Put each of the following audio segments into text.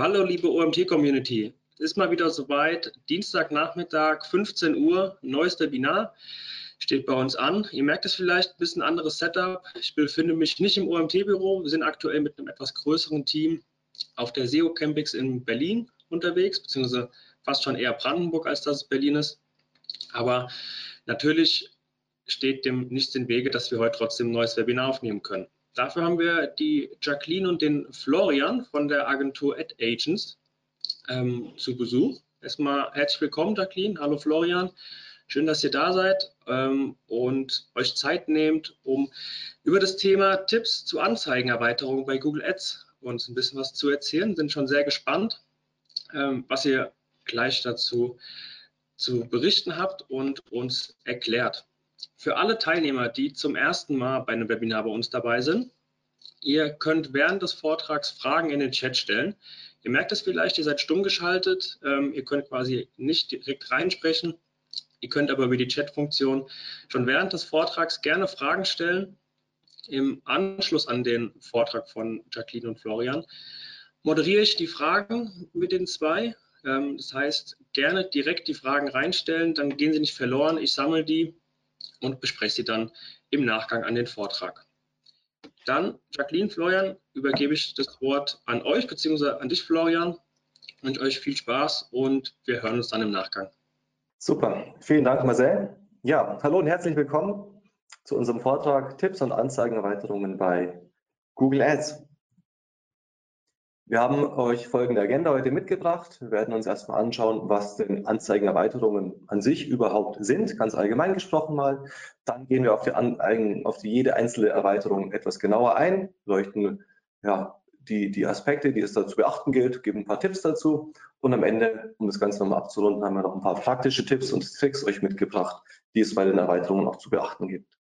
Hallo liebe OMT-Community, es ist mal wieder soweit, Dienstagnachmittag, 15 Uhr, neues Webinar steht bei uns an. Ihr merkt es vielleicht, ein bisschen anderes Setup. Ich befinde mich nicht im OMT-Büro, wir sind aktuell mit einem etwas größeren Team auf der SEO Campix in Berlin unterwegs, beziehungsweise fast schon eher Brandenburg, als dass es Berlin ist. Aber natürlich steht dem nichts im Wege, dass wir heute trotzdem ein neues Webinar aufnehmen können. Dafür haben wir die Jacqueline und den Florian von der Agentur Ad Agents ähm, zu Besuch. Erstmal herzlich willkommen, Jacqueline. Hallo, Florian. Schön, dass ihr da seid ähm, und euch Zeit nehmt, um über das Thema Tipps zu Anzeigenerweiterung bei Google Ads uns ein bisschen was zu erzählen. Sind schon sehr gespannt, ähm, was ihr gleich dazu zu berichten habt und uns erklärt. Für alle Teilnehmer, die zum ersten Mal bei einem Webinar bei uns dabei sind, ihr könnt während des Vortrags Fragen in den Chat stellen. Ihr merkt es vielleicht, ihr seid stumm geschaltet, ähm, ihr könnt quasi nicht direkt reinsprechen. Ihr könnt aber über die Chat-Funktion schon während des Vortrags gerne Fragen stellen. Im Anschluss an den Vortrag von Jacqueline und Florian moderiere ich die Fragen mit den zwei. Ähm, das heißt, gerne direkt die Fragen reinstellen, dann gehen sie nicht verloren. Ich sammle die und bespreche sie dann im Nachgang an den Vortrag. Dann, Jacqueline, Florian, übergebe ich das Wort an euch, beziehungsweise an dich, Florian. Ich wünsche euch viel Spaß und wir hören uns dann im Nachgang. Super, vielen Dank, Marcel. Ja, hallo und herzlich willkommen zu unserem Vortrag Tipps und Anzeigenerweiterungen bei Google Ads. Wir haben euch folgende Agenda heute mitgebracht. Wir werden uns erstmal anschauen, was denn Anzeigenerweiterungen an sich überhaupt sind, ganz allgemein gesprochen mal. Dann gehen wir auf, die, auf die jede einzelne Erweiterung etwas genauer ein, leuchten ja, die, die Aspekte, die es da zu beachten gilt, geben ein paar Tipps dazu und am Ende, um das Ganze nochmal abzurunden, haben wir noch ein paar praktische Tipps und Tricks euch mitgebracht, die es bei den Erweiterungen auch zu beachten gibt.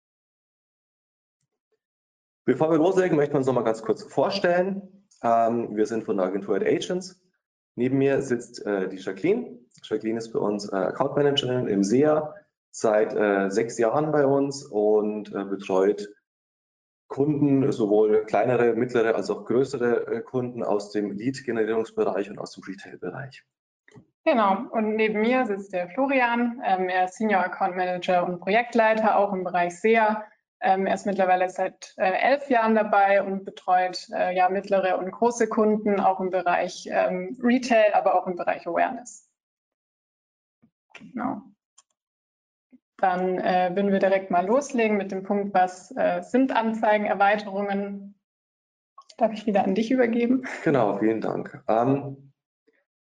Bevor wir loslegen, möchten wir uns nochmal ganz kurz vorstellen. Ähm, wir sind von der Agentur Ad Agents. Neben mir sitzt äh, die Jacqueline. Jacqueline ist bei uns äh, Account Managerin im SEA seit äh, sechs Jahren bei uns und äh, betreut Kunden, sowohl kleinere, mittlere als auch größere äh, Kunden aus dem Lead-Generierungsbereich und aus dem Retail-Bereich. Genau, und neben mir sitzt der Florian. Ähm, er ist Senior Account Manager und Projektleiter, auch im Bereich SEA ähm, er ist mittlerweile seit äh, elf Jahren dabei und betreut äh, ja mittlere und große Kunden, auch im Bereich ähm, Retail, aber auch im Bereich Awareness. Genau. Dann äh, würden wir direkt mal loslegen mit dem Punkt, was äh, sind Anzeigenerweiterungen? Darf ich wieder an dich übergeben? Genau, vielen Dank. Ähm,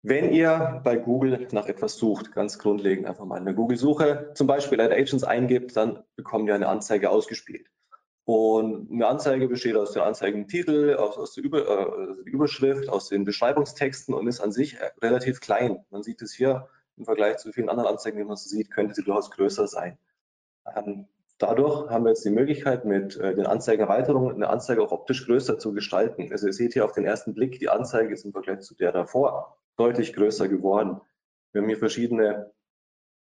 wenn ihr bei Google nach etwas sucht, ganz grundlegend einfach mal eine Google-Suche, zum Beispiel Ad Agents eingibt, dann bekommt ihr eine Anzeige ausgespielt. Und eine Anzeige besteht aus dem Anzeigentitel, aus, aus der Über, äh, Überschrift, aus den Beschreibungstexten und ist an sich relativ klein. Man sieht es hier im Vergleich zu vielen anderen Anzeigen, die man so sieht, könnte sie durchaus größer sein. Ähm, dadurch haben wir jetzt die Möglichkeit, mit äh, den Anzeigenerweiterungen eine Anzeige auch optisch größer zu gestalten. Also ihr seht hier auf den ersten Blick, die Anzeige ist im Vergleich zu der davor deutlich größer geworden. Wir haben hier verschiedene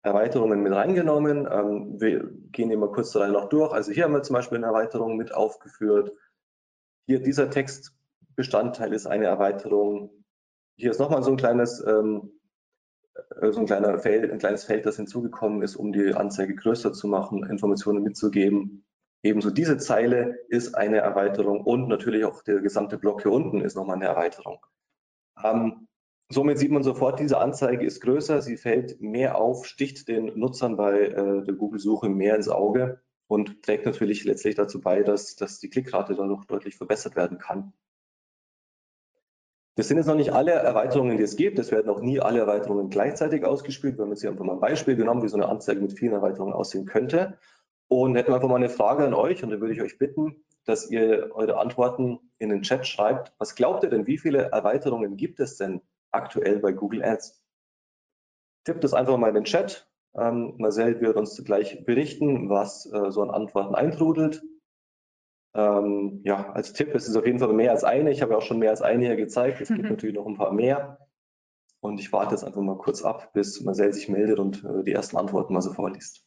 Erweiterungen mit reingenommen. Ähm, wir gehen immer kurz da noch durch. Also hier haben wir zum Beispiel eine Erweiterung mit aufgeführt. Hier dieser Textbestandteil ist eine Erweiterung. Hier ist nochmal so ein kleines, ähm, äh, so ein kleiner Feld, ein kleines Feld, das hinzugekommen ist, um die Anzeige größer zu machen, Informationen mitzugeben. Ebenso diese Zeile ist eine Erweiterung und natürlich auch der gesamte Block hier unten ist nochmal eine Erweiterung. Ähm, Somit sieht man sofort, diese Anzeige ist größer, sie fällt mehr auf, sticht den Nutzern bei äh, der Google-Suche mehr ins Auge und trägt natürlich letztlich dazu bei, dass, dass die Klickrate dadurch deutlich verbessert werden kann. Das sind jetzt noch nicht alle Erweiterungen, die es gibt. Es werden auch nie alle Erweiterungen gleichzeitig ausgespielt. Wir haben jetzt hier einfach mal ein Beispiel genommen, wie so eine Anzeige mit vielen Erweiterungen aussehen könnte. Und hätten wir einfach mal eine Frage an euch und da würde ich euch bitten, dass ihr eure Antworten in den Chat schreibt. Was glaubt ihr denn, wie viele Erweiterungen gibt es denn aktuell bei Google Ads. Tippt das einfach mal in den Chat. Ähm, Marcel wird uns gleich berichten, was äh, so an Antworten eintrudelt. Ähm, ja, als Tipp ist es auf jeden Fall mehr als eine. Ich habe ja auch schon mehr als eine hier gezeigt. Es gibt mhm. natürlich noch ein paar mehr. Und ich warte jetzt einfach mal kurz ab, bis Marcel sich meldet und äh, die ersten Antworten mal so vorliest.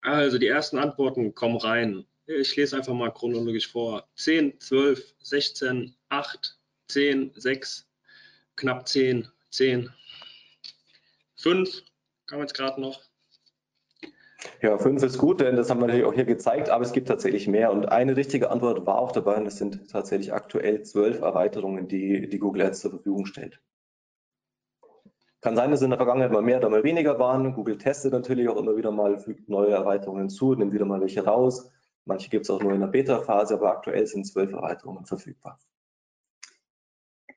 Also die ersten Antworten kommen rein. Ich lese einfach mal chronologisch vor. 10, 12, 16, 8, 10, 6, knapp 10, 10. 5 kam jetzt gerade noch. Ja, fünf ist gut, denn das haben wir natürlich auch hier gezeigt, aber es gibt tatsächlich mehr. Und eine richtige Antwort war auch dabei, und das sind tatsächlich aktuell zwölf Erweiterungen, die, die Google Ads zur Verfügung stellt. Kann sein, dass in der Vergangenheit mal mehr oder mal weniger waren. Google testet natürlich auch immer wieder mal, fügt neue Erweiterungen zu, nimmt wieder mal welche raus. Manche gibt es auch nur in der Beta-Phase, aber aktuell sind zwölf Erweiterungen verfügbar.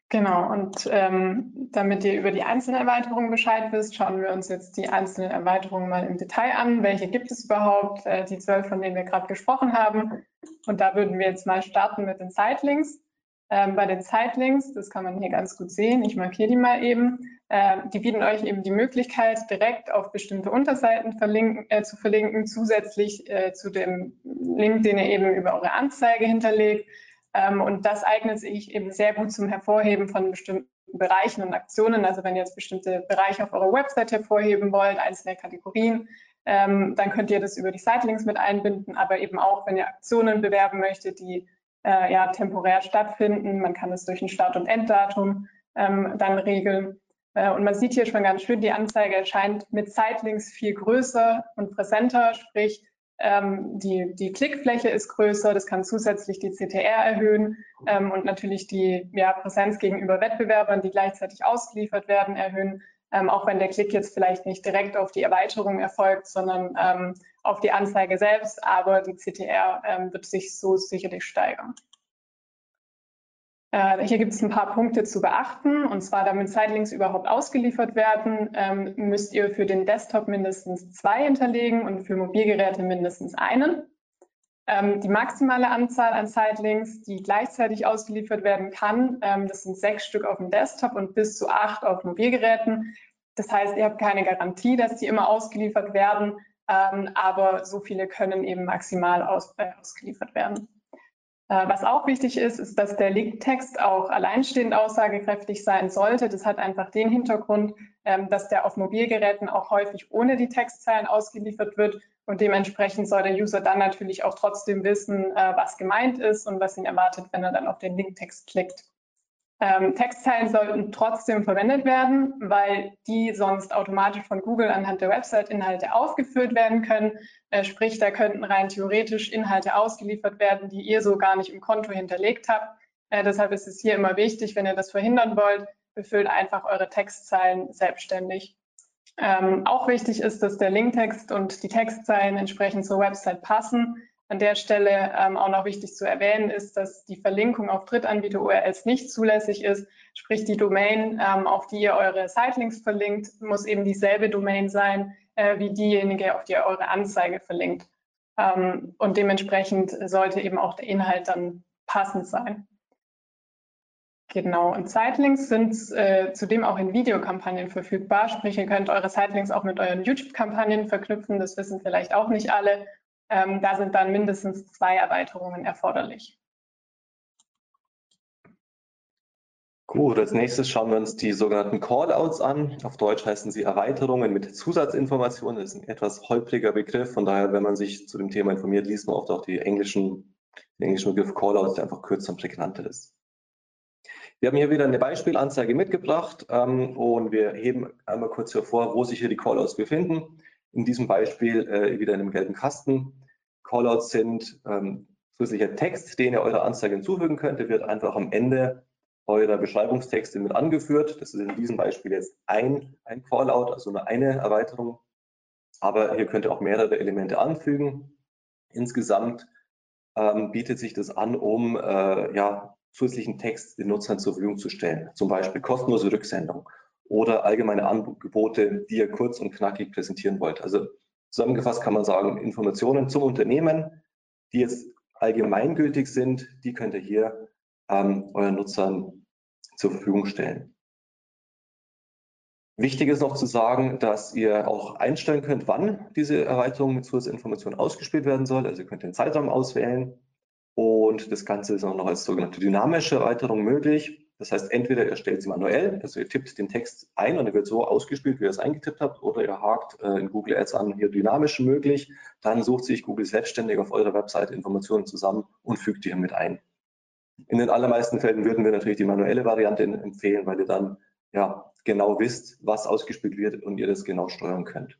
Genau, und ähm, damit ihr über die einzelnen Erweiterungen Bescheid wisst, schauen wir uns jetzt die einzelnen Erweiterungen mal im Detail an. Welche gibt es überhaupt? Äh, die zwölf, von denen wir gerade gesprochen haben. Und da würden wir jetzt mal starten mit den Sitelinks. Ähm, bei den Sitelinks, das kann man hier ganz gut sehen, ich markiere die mal eben, äh, die bieten euch eben die Möglichkeit, direkt auf bestimmte Unterseiten verlinken, äh, zu verlinken, zusätzlich äh, zu dem Link, den ihr eben über eure Anzeige hinterlegt. Ähm, und das eignet sich eben sehr gut zum Hervorheben von bestimmten Bereichen und Aktionen. Also wenn ihr jetzt bestimmte Bereiche auf eurer Website hervorheben wollt, einzelne Kategorien, ähm, dann könnt ihr das über die Sitelinks mit einbinden, aber eben auch, wenn ihr Aktionen bewerben möchtet, die äh, ja temporär stattfinden. Man kann es durch ein Start- und Enddatum ähm, dann regeln. Äh, und man sieht hier schon ganz schön, die Anzeige erscheint mit Sitelinks viel größer und präsenter, sprich ähm, die, die Klickfläche ist größer, das kann zusätzlich die CTR erhöhen ähm, und natürlich die ja, Präsenz gegenüber Wettbewerbern, die gleichzeitig ausgeliefert werden, erhöhen, ähm, auch wenn der Klick jetzt vielleicht nicht direkt auf die Erweiterung erfolgt, sondern ähm, auf die Anzeige selbst, aber die CTR ähm, wird sich so sicherlich steigern. Äh, hier gibt es ein paar Punkte zu beachten. Und zwar, damit Sitelinks überhaupt ausgeliefert werden, ähm, müsst ihr für den Desktop mindestens zwei hinterlegen und für Mobilgeräte mindestens einen. Ähm, die maximale Anzahl an Sitelinks, die gleichzeitig ausgeliefert werden kann, ähm, das sind sechs Stück auf dem Desktop und bis zu acht auf Mobilgeräten. Das heißt, ihr habt keine Garantie, dass die immer ausgeliefert werden, aber so viele können eben maximal äh, ausgeliefert werden. Äh, was auch wichtig ist, ist, dass der Linktext auch alleinstehend aussagekräftig sein sollte. Das hat einfach den Hintergrund, ähm, dass der auf Mobilgeräten auch häufig ohne die Textzeilen ausgeliefert wird und dementsprechend soll der User dann natürlich auch trotzdem wissen, äh, was gemeint ist und was ihn erwartet, wenn er dann auf den Linktext klickt. Ähm, Textzeilen sollten trotzdem verwendet werden, weil die sonst automatisch von Google anhand der Website-Inhalte aufgeführt werden können. Äh, sprich, da könnten rein theoretisch Inhalte ausgeliefert werden, die ihr so gar nicht im Konto hinterlegt habt. Äh, deshalb ist es hier immer wichtig, wenn ihr das verhindern wollt, befüllt einfach eure Textzeilen selbstständig. Ähm, auch wichtig ist, dass der Linktext und die Textzeilen entsprechend zur Website passen. An der Stelle ähm, auch noch wichtig zu erwähnen ist, dass die Verlinkung auf Drittanbieter-URLs nicht zulässig ist. Sprich, die Domain, ähm, auf die ihr eure Sitelinks verlinkt, muss eben dieselbe Domain sein äh, wie diejenige, auf die ihr eure Anzeige verlinkt. Ähm, und dementsprechend sollte eben auch der Inhalt dann passend sein. Genau, und Sitelinks sind äh, zudem auch in Videokampagnen verfügbar. Sprich, ihr könnt eure Sitelinks auch mit euren YouTube-Kampagnen verknüpfen. Das wissen vielleicht auch nicht alle. Ähm, da sind dann mindestens zwei Erweiterungen erforderlich. Gut, als nächstes schauen wir uns die sogenannten Callouts an. Auf Deutsch heißen sie Erweiterungen mit Zusatzinformationen. Das ist ein etwas holpriger Begriff. Von daher, wenn man sich zu dem Thema informiert, liest man oft auch die englischen, den englischen Begriff Callouts, der einfach kürzer und prägnanter ist. Wir haben hier wieder eine Beispielanzeige mitgebracht ähm, und wir heben einmal kurz hervor, wo sich hier die Callouts befinden in diesem Beispiel äh, wieder in einem gelben Kasten. Callouts sind ähm, zusätzlicher Text, den ihr eurer Anzeige hinzufügen könnt. Der wird einfach am Ende eurer Beschreibungstexte mit angeführt. Das ist in diesem Beispiel jetzt ein, ein Callout, also nur eine Erweiterung. Aber hier könnt ihr auch mehrere Elemente anfügen. Insgesamt ähm, bietet sich das an, um äh, ja, zusätzlichen Text den Nutzern zur Verfügung zu stellen. Zum Beispiel kostenlose Rücksendung oder allgemeine Angebote, die ihr kurz und knackig präsentieren wollt. Also zusammengefasst kann man sagen, Informationen zum Unternehmen, die jetzt allgemeingültig sind, die könnt ihr hier ähm, euren Nutzern zur Verfügung stellen. Wichtig ist noch zu sagen, dass ihr auch einstellen könnt, wann diese Erweiterung mit Zusatzinformationen ausgespielt werden soll. Also ihr könnt den Zeitraum auswählen und das Ganze ist auch noch als sogenannte dynamische Erweiterung möglich. Das heißt, entweder ihr stellt sie manuell, also ihr tippt den Text ein und er wird so ausgespielt, wie ihr es eingetippt habt, oder ihr hakt äh, in Google Ads an, hier dynamisch möglich. Dann sucht sich Google selbstständig auf eurer Webseite Informationen zusammen und fügt die hier mit ein. In den allermeisten Fällen würden wir natürlich die manuelle Variante empfehlen, weil ihr dann ja, genau wisst, was ausgespielt wird und ihr das genau steuern könnt.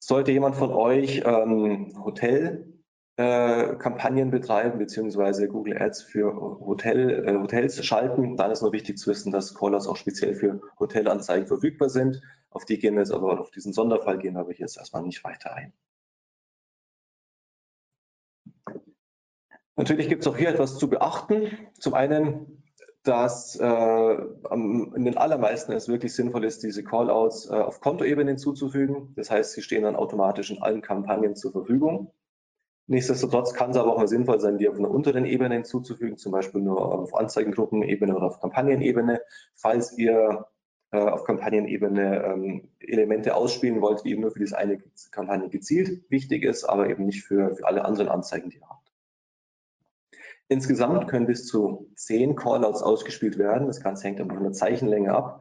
Sollte jemand von euch ähm, Hotelkampagnen äh, betreiben, beziehungsweise Google Ads für Hotel, äh, Hotels schalten, dann ist nur wichtig zu wissen, dass Callers auch speziell für Hotelanzeigen verfügbar sind. Auf die gehen wir jetzt aber, auf diesen Sonderfall gehen wir aber jetzt erstmal nicht weiter ein. Natürlich gibt es auch hier etwas zu beachten. Zum einen dass äh, in den allermeisten es wirklich sinnvoll ist, diese Callouts äh, auf Kontoebene hinzuzufügen. Das heißt, sie stehen dann automatisch in allen Kampagnen zur Verfügung. Nichtsdestotrotz kann es aber auch mal sinnvoll sein, die auf einer unteren Ebene hinzuzufügen, zum Beispiel nur auf Anzeigengruppenebene oder auf Kampagnenebene. Falls ihr äh, auf Kampagnenebene ähm, Elemente ausspielen wollt, die eben nur für diese eine Kampagne gezielt wichtig ist, aber eben nicht für, für alle anderen Anzeigen, die ihr habt. Insgesamt können bis zu zehn Callouts ausgespielt werden. Das Ganze hängt aber von der Zeichenlänge ab,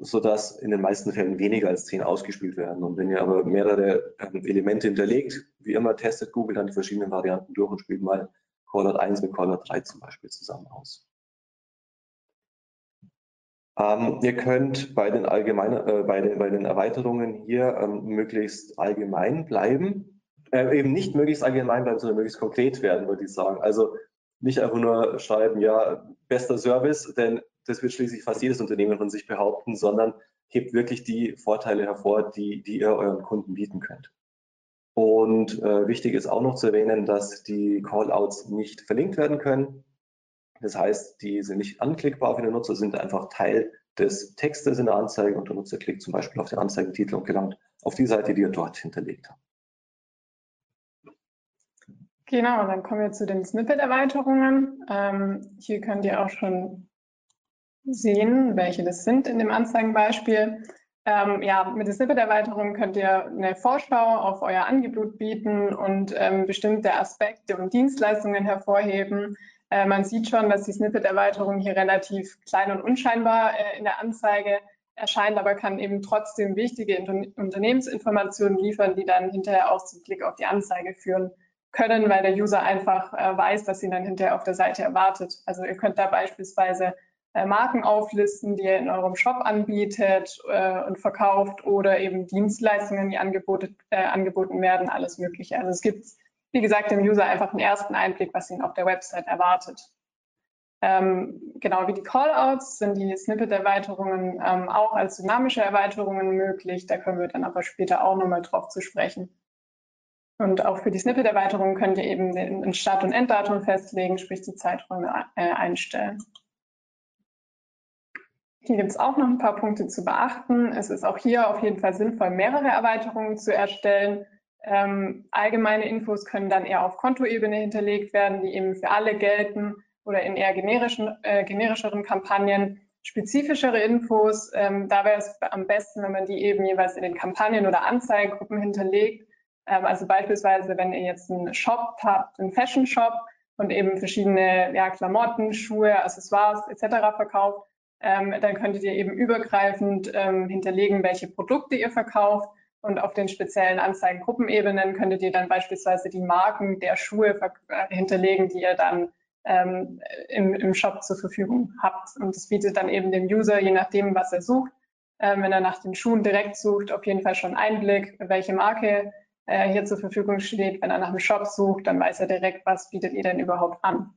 sodass in den meisten Fällen weniger als zehn ausgespielt werden. Und wenn ihr aber mehrere ähm, Elemente hinterlegt, wie immer testet Google dann die verschiedenen Varianten durch und spielt mal Callout 1 mit Callout 3 zum Beispiel zusammen aus. Ähm, ihr könnt bei den, allgemeinen, äh, bei, den, bei den Erweiterungen hier ähm, möglichst allgemein bleiben. Äh, eben nicht möglichst allgemein bleiben, sondern möglichst konkret werden, würde ich sagen. Also nicht einfach nur schreiben, ja, bester Service, denn das wird schließlich fast jedes Unternehmen von sich behaupten, sondern hebt wirklich die Vorteile hervor, die, die ihr euren Kunden bieten könnt. Und äh, wichtig ist auch noch zu erwähnen, dass die Callouts nicht verlinkt werden können. Das heißt, die sind nicht anklickbar für den Nutzer, sind einfach Teil des Textes in der Anzeige und der Nutzer klickt zum Beispiel auf den Anzeigentitel und gelangt auf die Seite, die ihr dort hinterlegt habt. Genau, und dann kommen wir zu den Snippet-Erweiterungen. Ähm, hier könnt ihr auch schon sehen, welche das sind in dem Anzeigenbeispiel. Ähm, ja, mit der Snippet-Erweiterung könnt ihr eine Vorschau auf euer Angebot bieten und ähm, bestimmte Aspekte und Dienstleistungen hervorheben. Äh, man sieht schon, dass die Snippet-Erweiterung hier relativ klein und unscheinbar äh, in der Anzeige erscheint, aber kann eben trotzdem wichtige Unternehmensinformationen liefern, die dann hinterher auch zum Klick auf die Anzeige führen können, weil der User einfach äh, weiß, dass ihn dann hinterher auf der Seite erwartet. Also ihr könnt da beispielsweise Marken auflisten, die ihr in eurem Shop anbietet äh, und verkauft oder eben Dienstleistungen, die angebote, äh, angeboten werden, alles Mögliche. Also es gibt, wie gesagt, dem User einfach einen ersten Einblick, was ihn auf der Website erwartet. Ähm, genau wie die Callouts sind die Snippet-Erweiterungen ähm, auch als dynamische Erweiterungen möglich. Da können wir dann aber später auch nochmal drauf zu sprechen. Und auch für die Snippet-Erweiterung könnt ihr eben den Start- und Enddatum festlegen, sprich die Zeiträume äh, einstellen. Hier gibt es auch noch ein paar Punkte zu beachten. Es ist auch hier auf jeden Fall sinnvoll, mehrere Erweiterungen zu erstellen. Ähm, allgemeine Infos können dann eher auf Kontoebene hinterlegt werden, die eben für alle gelten oder in eher generischen, äh, generischeren Kampagnen. Spezifischere Infos, ähm, da wäre es am besten, wenn man die eben jeweils in den Kampagnen oder Anzeigengruppen hinterlegt ähm, also beispielsweise, wenn ihr jetzt einen Shop habt, einen Fashion Shop und eben verschiedene ja, Klamotten, Schuhe, Accessoires etc. verkauft, ähm, dann könntet ihr eben übergreifend ähm, hinterlegen, welche Produkte ihr verkauft. Und auf den speziellen Anzeigengruppenebenen könntet ihr dann beispielsweise die Marken der Schuhe äh, hinterlegen, die ihr dann ähm, im, im Shop zur Verfügung habt. Und das bietet dann eben dem User, je nachdem, was er sucht, äh, wenn er nach den Schuhen direkt sucht, auf jeden Fall schon Einblick, welche Marke äh, hier zur Verfügung steht. Wenn er nach einem Shop sucht, dann weiß er direkt, was bietet ihr denn überhaupt an.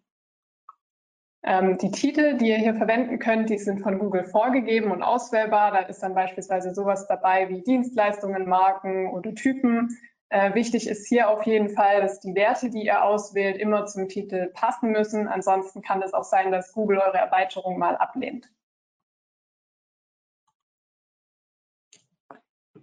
Ähm, die Titel, die ihr hier verwenden könnt, die sind von Google vorgegeben und auswählbar. Da ist dann beispielsweise sowas dabei wie Dienstleistungen, Marken oder Typen. Äh, wichtig ist hier auf jeden Fall, dass die Werte, die ihr auswählt, immer zum Titel passen müssen. Ansonsten kann es auch sein, dass Google eure Erweiterung mal ablehnt.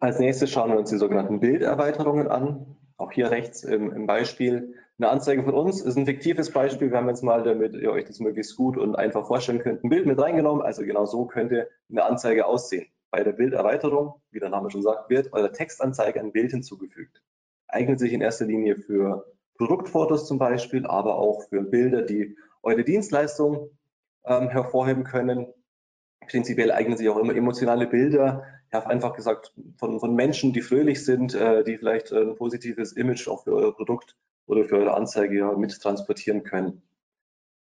Als nächstes schauen wir uns die sogenannten Bilderweiterungen an. Auch hier rechts im, im, Beispiel eine Anzeige von uns ist ein fiktives Beispiel. Wir haben jetzt mal, damit ihr euch das möglichst gut und einfach vorstellen könnt, ein Bild mit reingenommen. Also genau so könnte eine Anzeige aussehen. Bei der Bilderweiterung, wie der Name schon sagt, wird eurer Textanzeige ein Bild hinzugefügt. Eignet sich in erster Linie für Produktfotos zum Beispiel, aber auch für Bilder, die eure Dienstleistung ähm, hervorheben können. Prinzipiell eignen sich auch immer emotionale Bilder ja, einfach gesagt, von, von Menschen, die fröhlich sind, äh, die vielleicht ein positives Image auch für euer Produkt oder für eure Anzeige mit transportieren können.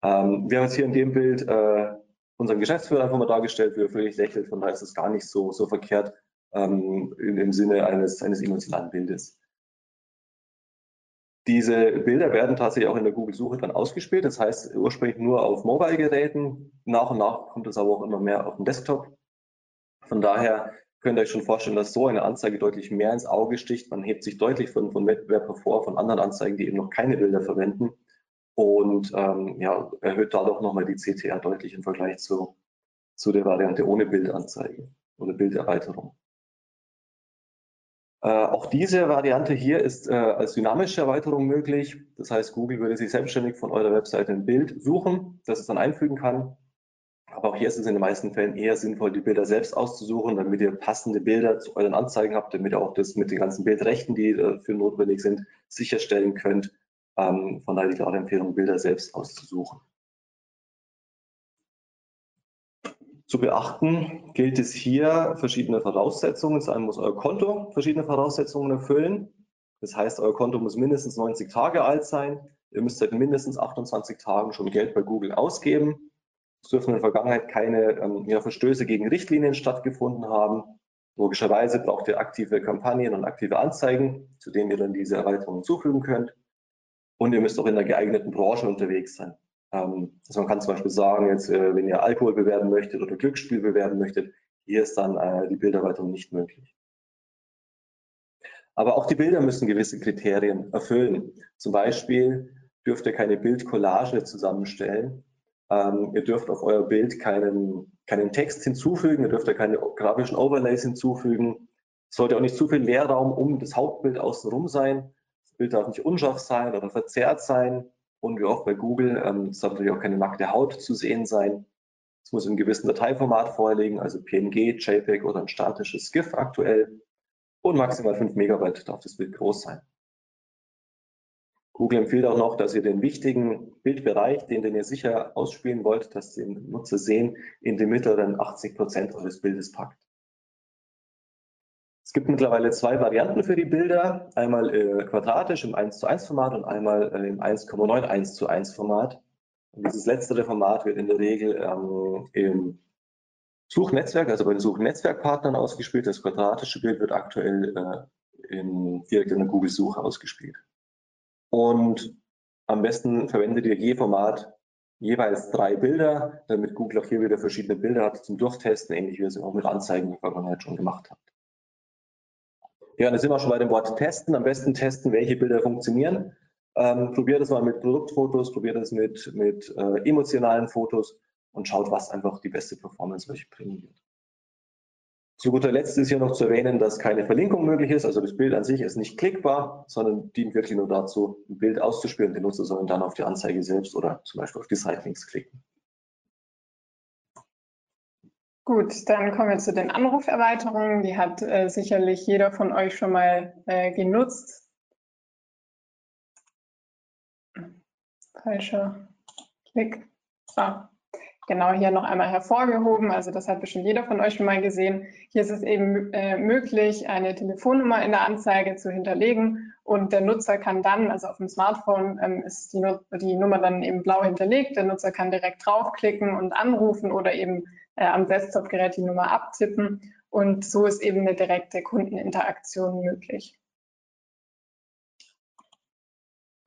Ähm, wir haben jetzt hier in dem Bild äh, unseren Geschäftsführer einfach mal dargestellt, wie er völlig lächelt. Von daher ist es gar nicht so, so verkehrt ähm, im Sinne eines, eines emotionalen Bildes. Diese Bilder werden tatsächlich auch in der Google-Suche dann ausgespielt. Das heißt ursprünglich nur auf Mobile-Geräten. Nach und nach kommt es aber auch immer mehr auf den Desktop. Von daher könnt ihr euch schon vorstellen, dass so eine Anzeige deutlich mehr ins Auge sticht. Man hebt sich deutlich von, von Wettbewerb hervor, von anderen Anzeigen, die eben noch keine Bilder verwenden und ähm, ja, erhöht dadurch nochmal die CTR deutlich im Vergleich zu, zu der Variante ohne Bildanzeige oder Bilderweiterung. Äh, auch diese Variante hier ist äh, als dynamische Erweiterung möglich. Das heißt, Google würde sich selbstständig von eurer Webseite ein Bild suchen, das es dann einfügen kann. Aber auch hier ist es in den meisten Fällen eher sinnvoll, die Bilder selbst auszusuchen, damit ihr passende Bilder zu euren Anzeigen habt, damit ihr auch das mit den ganzen Bildrechten, die dafür notwendig sind, sicherstellen könnt. Ähm, von daher die klare Empfehlung, Bilder selbst auszusuchen. Zu beachten gilt es hier verschiedene Voraussetzungen. Zum einen muss euer Konto verschiedene Voraussetzungen erfüllen. Das heißt, euer Konto muss mindestens 90 Tage alt sein. Ihr müsst seit mindestens 28 Tagen schon Geld bei Google ausgeben. Es dürfen in der Vergangenheit keine ähm, ja, Verstöße gegen Richtlinien stattgefunden haben. Logischerweise braucht ihr aktive Kampagnen und aktive Anzeigen, zu denen ihr dann diese Erweiterungen hinzufügen könnt. Und ihr müsst auch in der geeigneten Branche unterwegs sein. Ähm, also man kann zum Beispiel sagen, jetzt, äh, wenn ihr Alkohol bewerben möchtet oder Glücksspiel bewerben möchtet, hier ist dann äh, die Bilderweiterung nicht möglich. Aber auch die Bilder müssen gewisse Kriterien erfüllen. Zum Beispiel dürft ihr keine Bildcollage zusammenstellen. Ähm, ihr dürft auf euer Bild keinen, keinen Text hinzufügen, ihr dürft ja keine grafischen Overlays hinzufügen. Es sollte auch nicht zu viel Leerraum um das Hauptbild außenrum sein. Das Bild darf nicht unscharf sein oder verzerrt sein. Und wie auch bei Google, ähm, es darf natürlich auch keine nackte Haut zu sehen sein. Es muss im gewissen Dateiformat vorliegen, also PNG, JPEG oder ein statisches GIF aktuell. Und maximal 5 Megabyte darf das Bild groß sein. Google empfiehlt auch noch, dass ihr den wichtigen Bildbereich, den, den ihr sicher ausspielen wollt, dass den Nutzer sehen, in die mittleren 80 Prozent eures Bildes packt. Es gibt mittlerweile zwei Varianten für die Bilder, einmal äh, quadratisch im 1 zu 1 Format und einmal äh, im 1,91 zu 1 Format. Und dieses letztere Format wird in der Regel ähm, im Suchnetzwerk, also bei den Suchnetzwerkpartnern ausgespielt. Das quadratische Bild wird aktuell äh, in, direkt in der Google-Suche ausgespielt. Und am besten verwendet ihr je Format jeweils drei Bilder, damit Google auch hier wieder verschiedene Bilder hat zum Durchtesten, ähnlich wie ihr es auch mit Anzeigen in der Vergangenheit schon gemacht habt. Ja, dann sind wir schon bei dem Wort testen. Am besten testen, welche Bilder funktionieren. Ähm, probiert es mal mit Produktfotos, probiert es mit, mit äh, emotionalen Fotos und schaut, was einfach die beste Performance euch bringen wird. Zu guter Letzt ist hier noch zu erwähnen, dass keine Verlinkung möglich ist. Also das Bild an sich ist nicht klickbar, sondern dient wirklich nur dazu, ein Bild auszuspielen. Die Nutzer sollen dann auf die Anzeige selbst oder zum Beispiel auf die Sitelinks klicken. Gut, dann kommen wir zu den Anruferweiterungen. Die hat äh, sicherlich jeder von euch schon mal äh, genutzt. Falscher Klick. Ah, genau hier noch einmal hervorgehoben. Also das hat bestimmt jeder von euch schon mal gesehen. Hier ist es eben äh, möglich, eine Telefonnummer in der Anzeige zu hinterlegen und der Nutzer kann dann, also auf dem Smartphone ähm, ist die, die Nummer dann eben blau hinterlegt. Der Nutzer kann direkt draufklicken und anrufen oder eben äh, am Desktop-Gerät die Nummer abtippen und so ist eben eine direkte Kundeninteraktion möglich.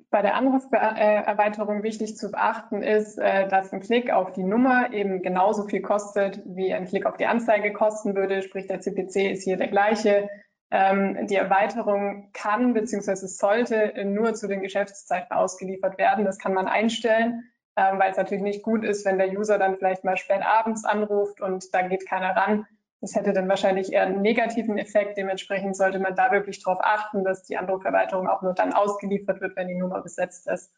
Bei der Anruferweiterung wichtig zu beachten ist, äh, dass ein Klick auf die Nummer eben genauso viel kostet, wie ein Klick auf die Anzeige kosten würde. Sprich, der CPC ist hier der gleiche. Ähm, die Erweiterung kann bzw. sollte nur zu den Geschäftszeiten ausgeliefert werden. Das kann man einstellen ähm, weil es natürlich nicht gut ist, wenn der User dann vielleicht mal spät abends anruft und da geht keiner ran. Das hätte dann wahrscheinlich eher einen negativen Effekt. Dementsprechend sollte man da wirklich darauf achten, dass die Anruferweiterung auch nur dann ausgeliefert wird, wenn die Nummer besetzt ist.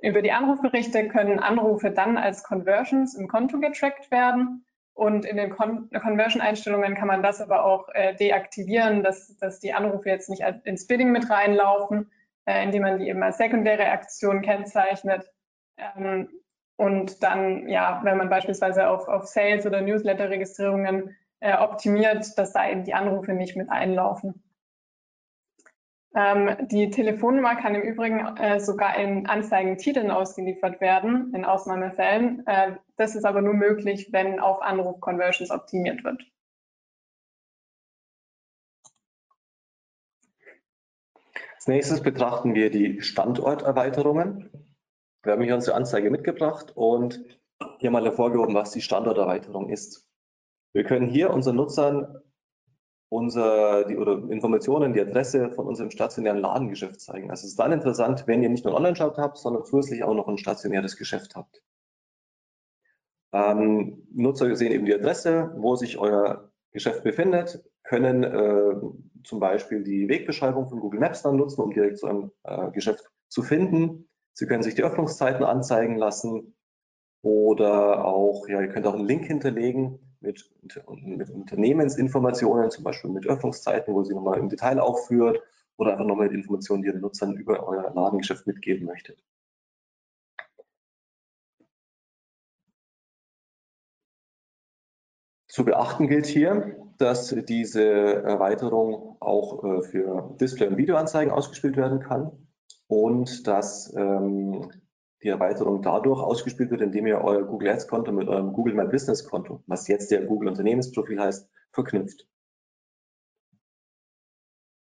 Über die Anrufberichte können Anrufe dann als Conversions im Konto getrackt werden. Und in den Con Conversion-Einstellungen kann man das aber auch äh, deaktivieren, dass, dass die Anrufe jetzt nicht ins Bidding mit reinlaufen, äh, indem man die eben als sekundäre Aktion kennzeichnet. Ähm, und dann, ja, wenn man beispielsweise auf, auf Sales- oder Newsletter-Registrierungen äh, optimiert, dass da eben die Anrufe nicht mit einlaufen. Ähm, die Telefonnummer kann im Übrigen äh, sogar in Anzeigentiteln ausgeliefert werden, in Ausnahmefällen. Äh, das ist aber nur möglich, wenn auf Anruf-Conversions optimiert wird. Als nächstes betrachten wir die Standorterweiterungen. Wir haben hier unsere Anzeige mitgebracht und hier mal hervorgehoben, was die Standorterweiterung ist. Wir können hier unseren Nutzern unser, die, oder Informationen, die Adresse von unserem stationären Ladengeschäft zeigen. Also es ist dann interessant, wenn ihr nicht nur einen Online-Shop habt, sondern zusätzlich auch noch ein stationäres Geschäft habt. Ähm, Nutzer sehen eben die Adresse, wo sich euer Geschäft befindet, können äh, zum Beispiel die Wegbeschreibung von Google Maps dann nutzen, um direkt zu einem äh, Geschäft zu finden. Sie können sich die Öffnungszeiten anzeigen lassen oder auch, ja, ihr könnt auch einen Link hinterlegen, mit, mit Unternehmensinformationen, zum Beispiel mit Öffnungszeiten, wo sie nochmal im Detail aufführt oder einfach nochmal mit Informationen, die ihr den Nutzern über euer Ladengeschäft mitgeben möchtet. Zu beachten gilt hier, dass diese Erweiterung auch äh, für Display- und Videoanzeigen ausgespielt werden kann und dass ähm, die Erweiterung dadurch ausgespielt wird, indem ihr euer Google Ads Konto mit eurem Google My Business Konto, was jetzt der Google Unternehmensprofil heißt, verknüpft.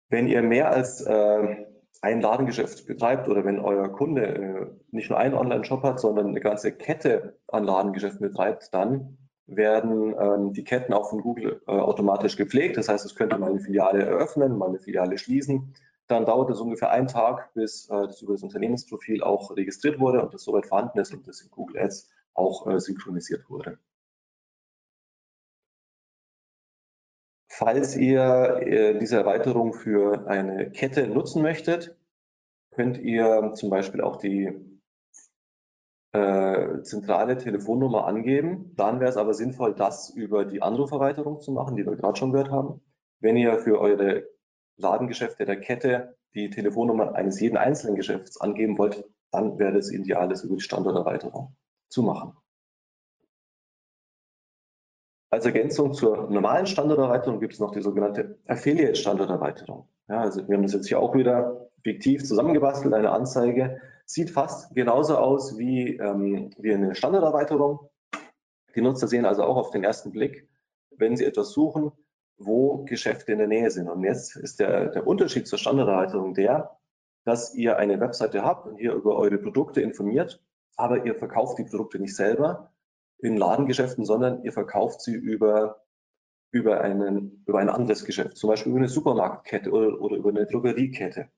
Wenn ihr mehr als äh, ein Ladengeschäft betreibt oder wenn euer Kunde äh, nicht nur einen Online-Shop hat, sondern eine ganze Kette an Ladengeschäften betreibt, dann werden ähm, die Ketten auch von Google äh, automatisch gepflegt. Das heißt, es könnte mal eine Filiale eröffnen, mal eine Filiale schließen dann dauert es ungefähr einen Tag, bis äh, das über das Unternehmensprofil auch registriert wurde und das soweit vorhanden ist und das in Google Ads auch äh, synchronisiert wurde. Falls ihr äh, diese Erweiterung für eine Kette nutzen möchtet, könnt ihr zum Beispiel auch die äh, zentrale Telefonnummer angeben. Dann wäre es aber sinnvoll, das über die Anruferweiterung zu machen, die wir gerade schon gehört haben. Wenn ihr für eure Ladengeschäfte der Kette die Telefonnummer eines jeden einzelnen Geschäfts angeben wollt, dann wäre es ideal, das über die Standorterweiterung zu machen. Als Ergänzung zur normalen Standorterweiterung gibt es noch die sogenannte Affiliate-Standorterweiterung. Ja, also wir haben das jetzt hier auch wieder fiktiv zusammengebastelt, eine Anzeige. Sieht fast genauso aus wie, ähm, wie eine Standorterweiterung. Die Nutzer sehen also auch auf den ersten Blick, wenn sie etwas suchen, wo Geschäfte in der Nähe sind. Und jetzt ist der, der Unterschied zur Standorterweiterung der, dass ihr eine Webseite habt und ihr über eure Produkte informiert, aber ihr verkauft die Produkte nicht selber in Ladengeschäften, sondern ihr verkauft sie über, über, einen, über ein anderes Geschäft, zum Beispiel über eine Supermarktkette oder, oder über eine Drogeriekette.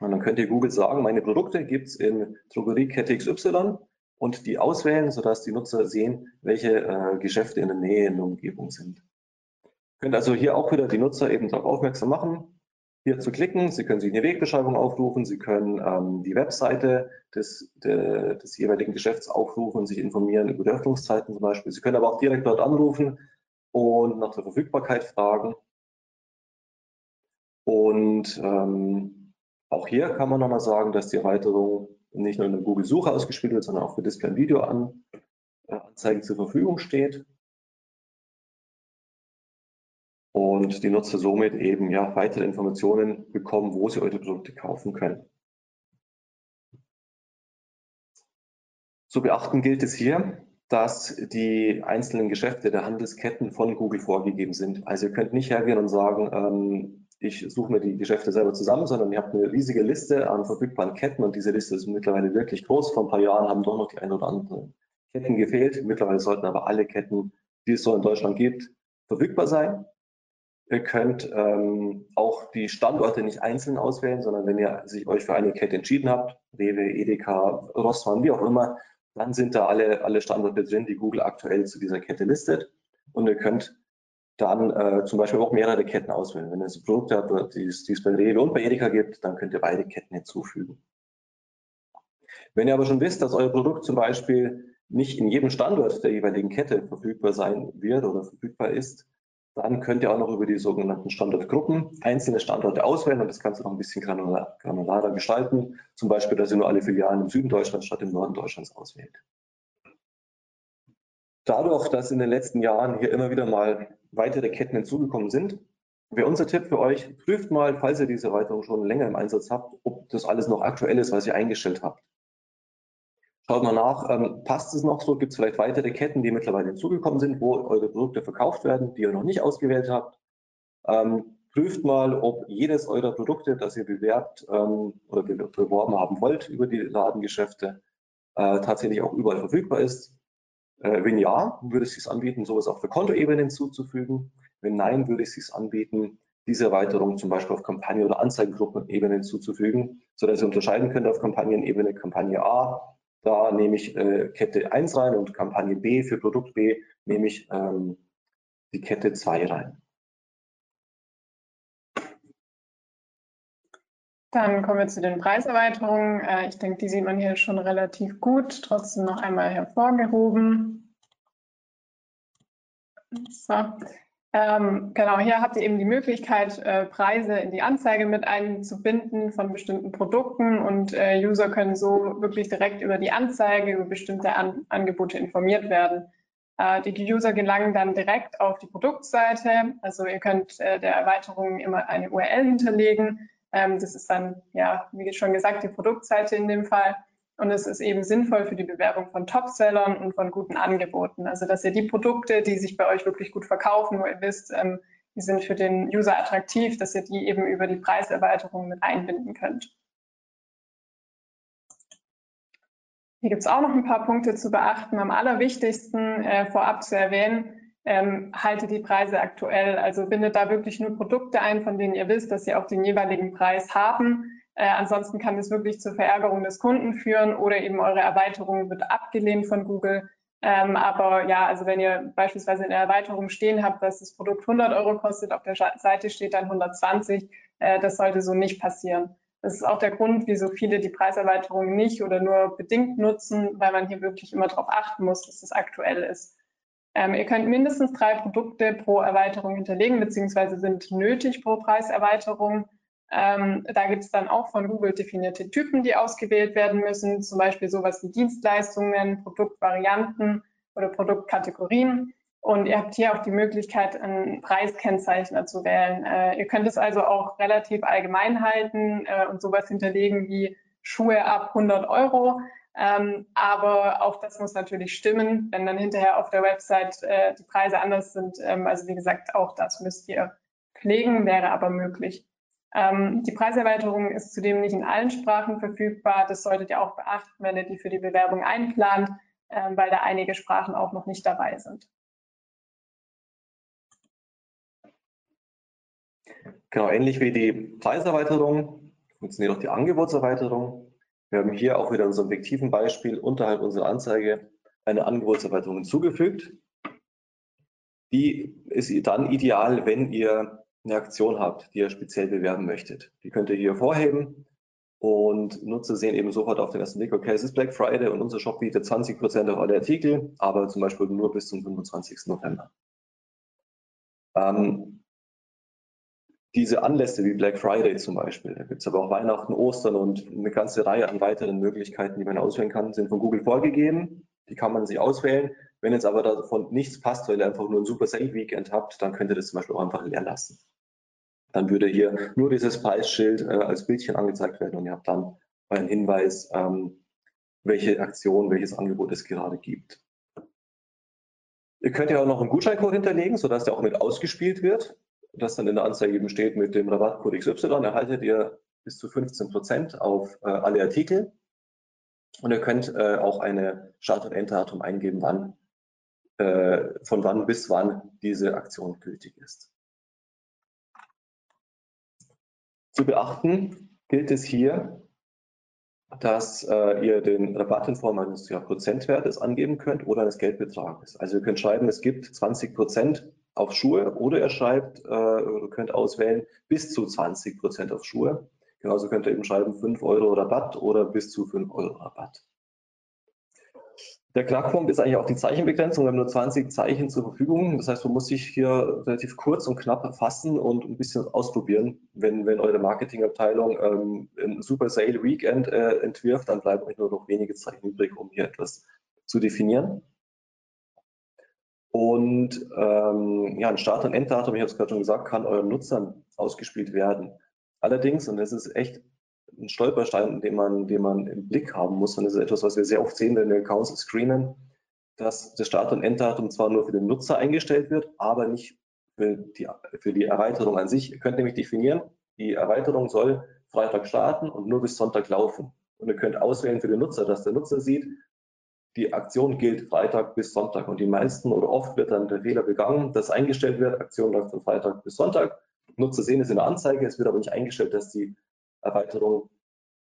Und dann könnt ihr Google sagen, meine Produkte gibt es in Drogeriekette XY und die auswählen, sodass die Nutzer sehen, welche äh, Geschäfte in der Nähe in der Umgebung sind könnt also hier auch wieder die Nutzer eben darauf aufmerksam machen, hier zu klicken. Sie können sich eine Wegbeschreibung aufrufen, Sie können ähm, die Webseite des, de, des jeweiligen Geschäfts aufrufen, sich informieren über die Öffnungszeiten zum Beispiel. Sie können aber auch direkt dort anrufen und nach der Verfügbarkeit fragen. Und ähm, auch hier kann man nochmal sagen, dass die Erweiterung nicht nur in der Google-Suche ausgespielt wird, sondern auch für Display- und Video-Anzeigen äh, zur Verfügung steht. Und die Nutzer somit eben ja weitere Informationen bekommen, wo sie eure Produkte kaufen können. Zu beachten gilt es hier, dass die einzelnen Geschäfte der Handelsketten von Google vorgegeben sind. Also ihr könnt nicht hergehen und sagen, ähm, ich suche mir die Geschäfte selber zusammen, sondern ihr habt eine riesige Liste an verfügbaren Ketten und diese Liste ist mittlerweile wirklich groß. Vor ein paar Jahren haben doch noch die ein oder anderen Ketten gefehlt. Mittlerweile sollten aber alle Ketten, die es so in Deutschland gibt, verfügbar sein. Ihr könnt ähm, auch die Standorte nicht einzeln auswählen, sondern wenn ihr sich euch für eine Kette entschieden habt, Rewe, Edeka, Rossmann, wie auch immer, dann sind da alle, alle Standorte drin, die Google aktuell zu dieser Kette listet. Und ihr könnt dann äh, zum Beispiel auch mehrere Ketten auswählen. Wenn ihr Produkte habt, die es bei Rewe und bei Edeka gibt, dann könnt ihr beide Ketten hinzufügen. Wenn ihr aber schon wisst, dass euer Produkt zum Beispiel nicht in jedem Standort der jeweiligen Kette verfügbar sein wird oder verfügbar ist, dann könnt ihr auch noch über die sogenannten Standortgruppen einzelne Standorte auswählen und das du noch ein bisschen granular, granularer gestalten. Zum Beispiel, dass ihr nur alle Filialen im Süden Deutschlands statt im Norden Deutschlands auswählt. Dadurch, dass in den letzten Jahren hier immer wieder mal weitere Ketten hinzugekommen sind, wäre unser Tipp für euch, prüft mal, falls ihr diese Erweiterung schon länger im Einsatz habt, ob das alles noch aktuell ist, was ihr eingestellt habt. Schaut mal nach, ähm, passt es noch so? Gibt es vielleicht weitere Ketten, die mittlerweile hinzugekommen sind, wo eure Produkte verkauft werden, die ihr noch nicht ausgewählt habt? Ähm, prüft mal, ob jedes eurer Produkte, das ihr bewerbt ähm, oder beworben haben wollt über die Ladengeschäfte, äh, tatsächlich auch überall verfügbar ist. Äh, wenn ja, würde es sich anbieten, sowas auch für Kontoebenen hinzuzufügen. Wenn nein, würde es sich anbieten, diese Erweiterung zum Beispiel auf Kampagne- oder Anzeigengruppenebene hinzuzufügen, sodass ihr unterscheiden könnt auf Kampagnenebene Kampagne A, da nehme ich äh, Kette 1 rein und Kampagne B für Produkt B nehme ich ähm, die Kette 2 rein. Dann kommen wir zu den Preiserweiterungen. Äh, ich denke, die sieht man hier schon relativ gut. Trotzdem noch einmal hervorgehoben. So. Ähm, genau, hier habt ihr eben die Möglichkeit, äh, Preise in die Anzeige mit einzubinden von bestimmten Produkten und äh, User können so wirklich direkt über die Anzeige, über bestimmte An Angebote informiert werden. Äh, die User gelangen dann direkt auf die Produktseite. Also ihr könnt äh, der Erweiterung immer eine URL hinterlegen ähm, das ist dann, ja, wie schon gesagt, die Produktseite in dem Fall. Und es ist eben sinnvoll für die Bewerbung von Topsellern und von guten Angeboten. Also, dass ihr die Produkte, die sich bei euch wirklich gut verkaufen, wo ihr wisst, ähm, die sind für den User attraktiv, dass ihr die eben über die Preiserweiterung mit einbinden könnt. Hier gibt es auch noch ein paar Punkte zu beachten. Am allerwichtigsten äh, vorab zu erwähnen, ähm, haltet die Preise aktuell. Also bindet da wirklich nur Produkte ein, von denen ihr wisst, dass sie auch den jeweiligen Preis haben. Äh, ansonsten kann es wirklich zur Verärgerung des Kunden führen oder eben eure Erweiterung wird abgelehnt von Google. Ähm, aber ja, also wenn ihr beispielsweise in der Erweiterung stehen habt, dass das Produkt 100 Euro kostet, auf der Seite steht dann 120, äh, das sollte so nicht passieren. Das ist auch der Grund, wieso viele die Preiserweiterung nicht oder nur bedingt nutzen, weil man hier wirklich immer darauf achten muss, dass es aktuell ist. Ähm, ihr könnt mindestens drei Produkte pro Erweiterung hinterlegen, beziehungsweise sind nötig pro Preiserweiterung. Ähm, da gibt es dann auch von Google definierte Typen, die ausgewählt werden müssen, zum Beispiel sowas wie Dienstleistungen, Produktvarianten oder Produktkategorien. Und ihr habt hier auch die Möglichkeit, einen Preiskennzeichner zu wählen. Äh, ihr könnt es also auch relativ allgemein halten äh, und sowas hinterlegen wie Schuhe ab 100 Euro. Ähm, aber auch das muss natürlich stimmen, wenn dann hinterher auf der Website äh, die Preise anders sind. Ähm, also wie gesagt, auch das müsst ihr pflegen, wäre aber möglich. Ähm, die Preiserweiterung ist zudem nicht in allen Sprachen verfügbar. Das solltet ihr auch beachten, wenn ihr die für die Bewerbung einplant, äh, weil da einige Sprachen auch noch nicht dabei sind. Genau, ähnlich wie die Preiserweiterung funktioniert auch die Angebotserweiterung. Wir haben hier auch wieder in unserem fiktiven Beispiel unterhalb unserer Anzeige eine Angebotserweiterung hinzugefügt. Die ist dann ideal, wenn ihr eine Aktion habt, die ihr speziell bewerben möchtet. Die könnt ihr hier vorheben und Nutzer sehen eben sofort auf den ersten Blick, okay, es ist Black Friday und unser Shop bietet 20 Prozent auf alle Artikel, aber zum Beispiel nur bis zum 25. November. Ähm, diese Anlässe wie Black Friday zum Beispiel, da gibt es aber auch Weihnachten, Ostern und eine ganze Reihe an weiteren Möglichkeiten, die man auswählen kann, sind von Google vorgegeben. Die kann man sich auswählen. Wenn jetzt aber davon nichts passt, weil ihr einfach nur ein Super Sale Weekend habt, dann könnt ihr das zum Beispiel auch einfach leer lassen. Dann würde hier nur dieses Preisschild äh, als Bildchen angezeigt werden und ihr habt dann einen Hinweis, ähm, welche Aktion, welches Angebot es gerade gibt. Ihr könnt ja auch noch einen Gutscheincode hinterlegen, sodass der auch mit ausgespielt wird das dann in der Anzeige eben steht, mit dem Rabattcode XY erhaltet ihr bis zu 15 Prozent auf äh, alle Artikel. Und ihr könnt äh, auch eine Start- und Enddatum eingeben, wann, äh, von wann bis wann diese Aktion gültig ist. Zu beachten gilt es hier, dass äh, ihr den Rabatt in Form eines ja, Prozentwertes angeben könnt oder eines Geldbetrages. Also ihr könnt schreiben, es gibt 20 Prozent auf Schuhe oder er schreibt, äh, könnt auswählen bis zu 20 Prozent auf Schuhe. Genauso könnt ihr eben schreiben 5 Euro Rabatt oder bis zu 5 Euro Rabatt. Der Knackpunkt ist eigentlich auch die Zeichenbegrenzung. Wir haben nur 20 Zeichen zur Verfügung. Das heißt, man muss sich hier relativ kurz und knapp fassen und ein bisschen ausprobieren. Wenn, wenn eure Marketingabteilung ähm, ein Super Sale Weekend äh, entwirft, dann bleiben euch nur noch wenige Zeichen übrig, um hier etwas zu definieren. Und ähm, ja, ein Start- und Enddatum, ich habe es gerade schon gesagt, kann euren Nutzern ausgespielt werden. Allerdings, und das ist echt ein Stolperstein, den man, den man im Blick haben muss, und das ist etwas, was wir sehr oft sehen, wenn wir Accounts screenen, dass das Start- und Enddatum zwar nur für den Nutzer eingestellt wird, aber nicht für die, für die Erweiterung an sich. Ihr könnt nämlich definieren, die Erweiterung soll Freitag starten und nur bis Sonntag laufen. Und ihr könnt auswählen für den Nutzer, dass der Nutzer sieht, die Aktion gilt Freitag bis Sonntag. Und die meisten oder oft wird dann der Fehler begangen, dass eingestellt wird, Aktion läuft von Freitag bis Sonntag. Nutzer sehen es in der Anzeige, es wird aber nicht eingestellt, dass die Erweiterung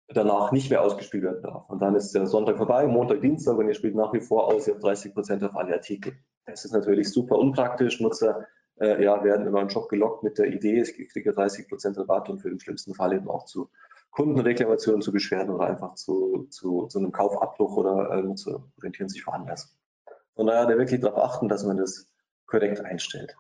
danach nicht mehr ausgespielt werden darf. Und dann ist der Sonntag vorbei, Montag, Dienstag und ihr spielt nach wie vor aus, ihr habt 30 Prozent auf alle Artikel. Das ist natürlich super unpraktisch. Nutzer äh, ja, werden in euren Shop gelockt mit der Idee, ich kriege 30 Prozent Rabatt und für den schlimmsten Fall eben auch zu Kundenreklamationen, zu Beschwerden oder einfach zu, zu, zu einem Kaufabbruch oder äh, Nutzer orientieren sich woanders. Von daher da wirklich darauf achten, dass man das korrekt einstellt.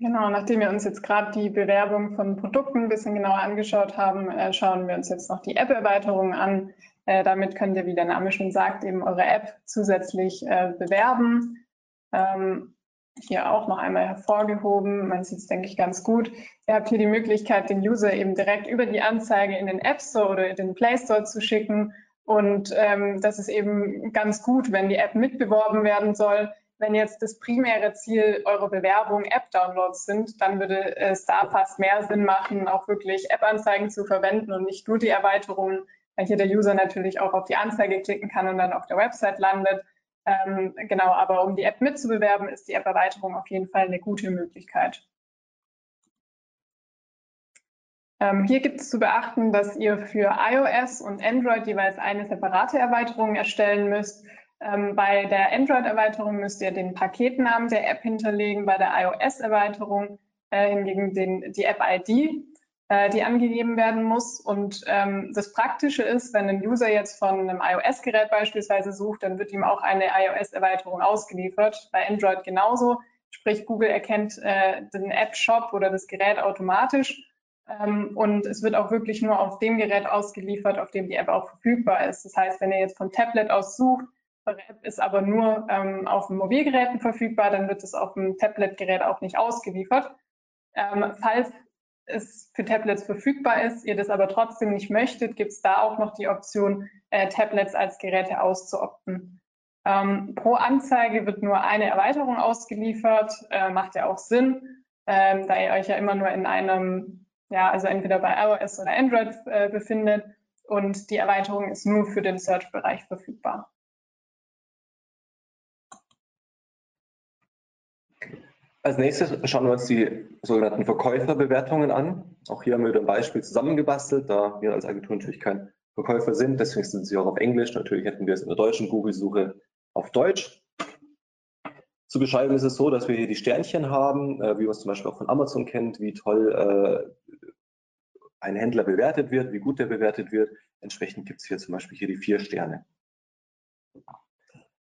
Genau, nachdem wir uns jetzt gerade die Bewerbung von Produkten ein bisschen genauer angeschaut haben, äh, schauen wir uns jetzt noch die App-Erweiterungen an. Äh, damit könnt ihr, wie der Name schon sagt, eben eure App zusätzlich äh, bewerben. Ähm, hier auch noch einmal hervorgehoben. Man sieht es, denke ich, ganz gut. Ihr habt hier die Möglichkeit, den User eben direkt über die Anzeige in den App Store oder in den Play Store zu schicken. Und ähm, das ist eben ganz gut, wenn die App mitbeworben werden soll. Wenn jetzt das primäre Ziel eurer Bewerbung App-Downloads sind, dann würde es da fast mehr Sinn machen, auch wirklich App-Anzeigen zu verwenden und nicht nur die Erweiterungen, weil hier der User natürlich auch auf die Anzeige klicken kann und dann auf der Website landet. Ähm, genau, aber um die App mitzubewerben, ist die App-Erweiterung auf jeden Fall eine gute Möglichkeit. Ähm, hier gibt es zu beachten, dass ihr für iOS und Android jeweils eine separate Erweiterung erstellen müsst. Ähm, bei der Android-Erweiterung müsst ihr den Paketnamen der App hinterlegen, bei der iOS-Erweiterung äh, hingegen den, die App-ID äh, die angegeben werden muss. Und ähm, das Praktische ist, wenn ein User jetzt von einem iOS-Gerät beispielsweise sucht, dann wird ihm auch eine iOS-Erweiterung ausgeliefert. Bei Android genauso. Sprich, Google erkennt äh, den App-Shop oder das Gerät automatisch. Ähm, und es wird auch wirklich nur auf dem Gerät ausgeliefert, auf dem die App auch verfügbar ist. Das heißt, wenn ihr jetzt vom Tablet aus sucht, eure App ist aber nur ähm, auf Mobilgeräten verfügbar, dann wird es auf dem Tablet-Gerät auch nicht ausgeliefert. Ähm, falls es für Tablets verfügbar ist, ihr das aber trotzdem nicht möchtet, gibt es da auch noch die Option, äh, Tablets als Geräte auszuopten. Ähm, pro Anzeige wird nur eine Erweiterung ausgeliefert, äh, macht ja auch Sinn, ähm, da ihr euch ja immer nur in einem, ja, also entweder bei iOS oder Android äh, befindet und die Erweiterung ist nur für den Search-Bereich verfügbar. Als nächstes schauen wir uns die sogenannten Verkäuferbewertungen an. Auch hier haben wir wieder ein Beispiel zusammengebastelt, da wir als Agentur natürlich kein Verkäufer sind, deswegen sind sie auch auf Englisch. Natürlich hätten wir es in der deutschen Google-Suche auf Deutsch. Zu beschreiben ist es so, dass wir hier die Sternchen haben, äh, wie man es zum Beispiel auch von Amazon kennt, wie toll äh, ein Händler bewertet wird, wie gut der bewertet wird. Entsprechend gibt es hier zum Beispiel hier die vier Sterne.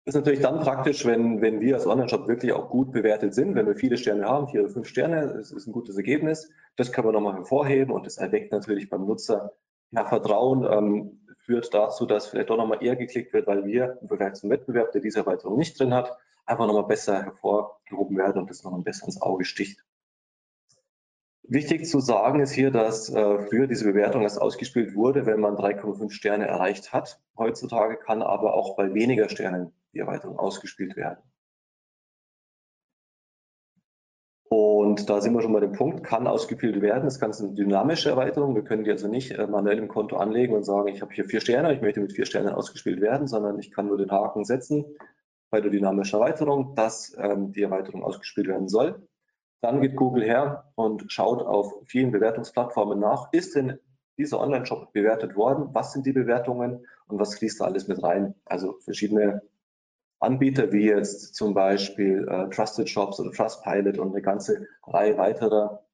Ist natürlich dann praktisch, wenn, wenn wir als Online-Shop wirklich auch gut bewertet sind, wenn wir viele Sterne haben, vier oder fünf Sterne, das ist ein gutes Ergebnis. Das können wir nochmal hervorheben und das erweckt natürlich beim Nutzer ja, Vertrauen, ähm, führt dazu, dass vielleicht doch nochmal eher geklickt wird, weil wir im Vergleich zum Wettbewerb, der diese Erweiterung nicht drin hat, einfach nochmal besser hervorgehoben werden und das nochmal besser ins Auge sticht. Wichtig zu sagen ist hier, dass äh, früher diese Bewertung erst ausgespielt wurde, wenn man 3,5 Sterne erreicht hat. Heutzutage kann aber auch bei weniger Sternen die Erweiterung ausgespielt werden. Und da sind wir schon bei dem Punkt, kann ausgespielt werden. Das Ganze ist eine dynamische Erweiterung. Wir können die also nicht äh, manuell im Konto anlegen und sagen, ich habe hier vier Sterne, ich möchte mit vier Sternen ausgespielt werden, sondern ich kann nur den Haken setzen bei der dynamischen Erweiterung, dass ähm, die Erweiterung ausgespielt werden soll. Dann geht Google her und schaut auf vielen Bewertungsplattformen nach, ist denn dieser Online-Shop bewertet worden? Was sind die Bewertungen und was fließt da alles mit rein? Also verschiedene Anbieter wie jetzt zum Beispiel äh, Trusted Shops oder Trustpilot und eine ganze Reihe weiterer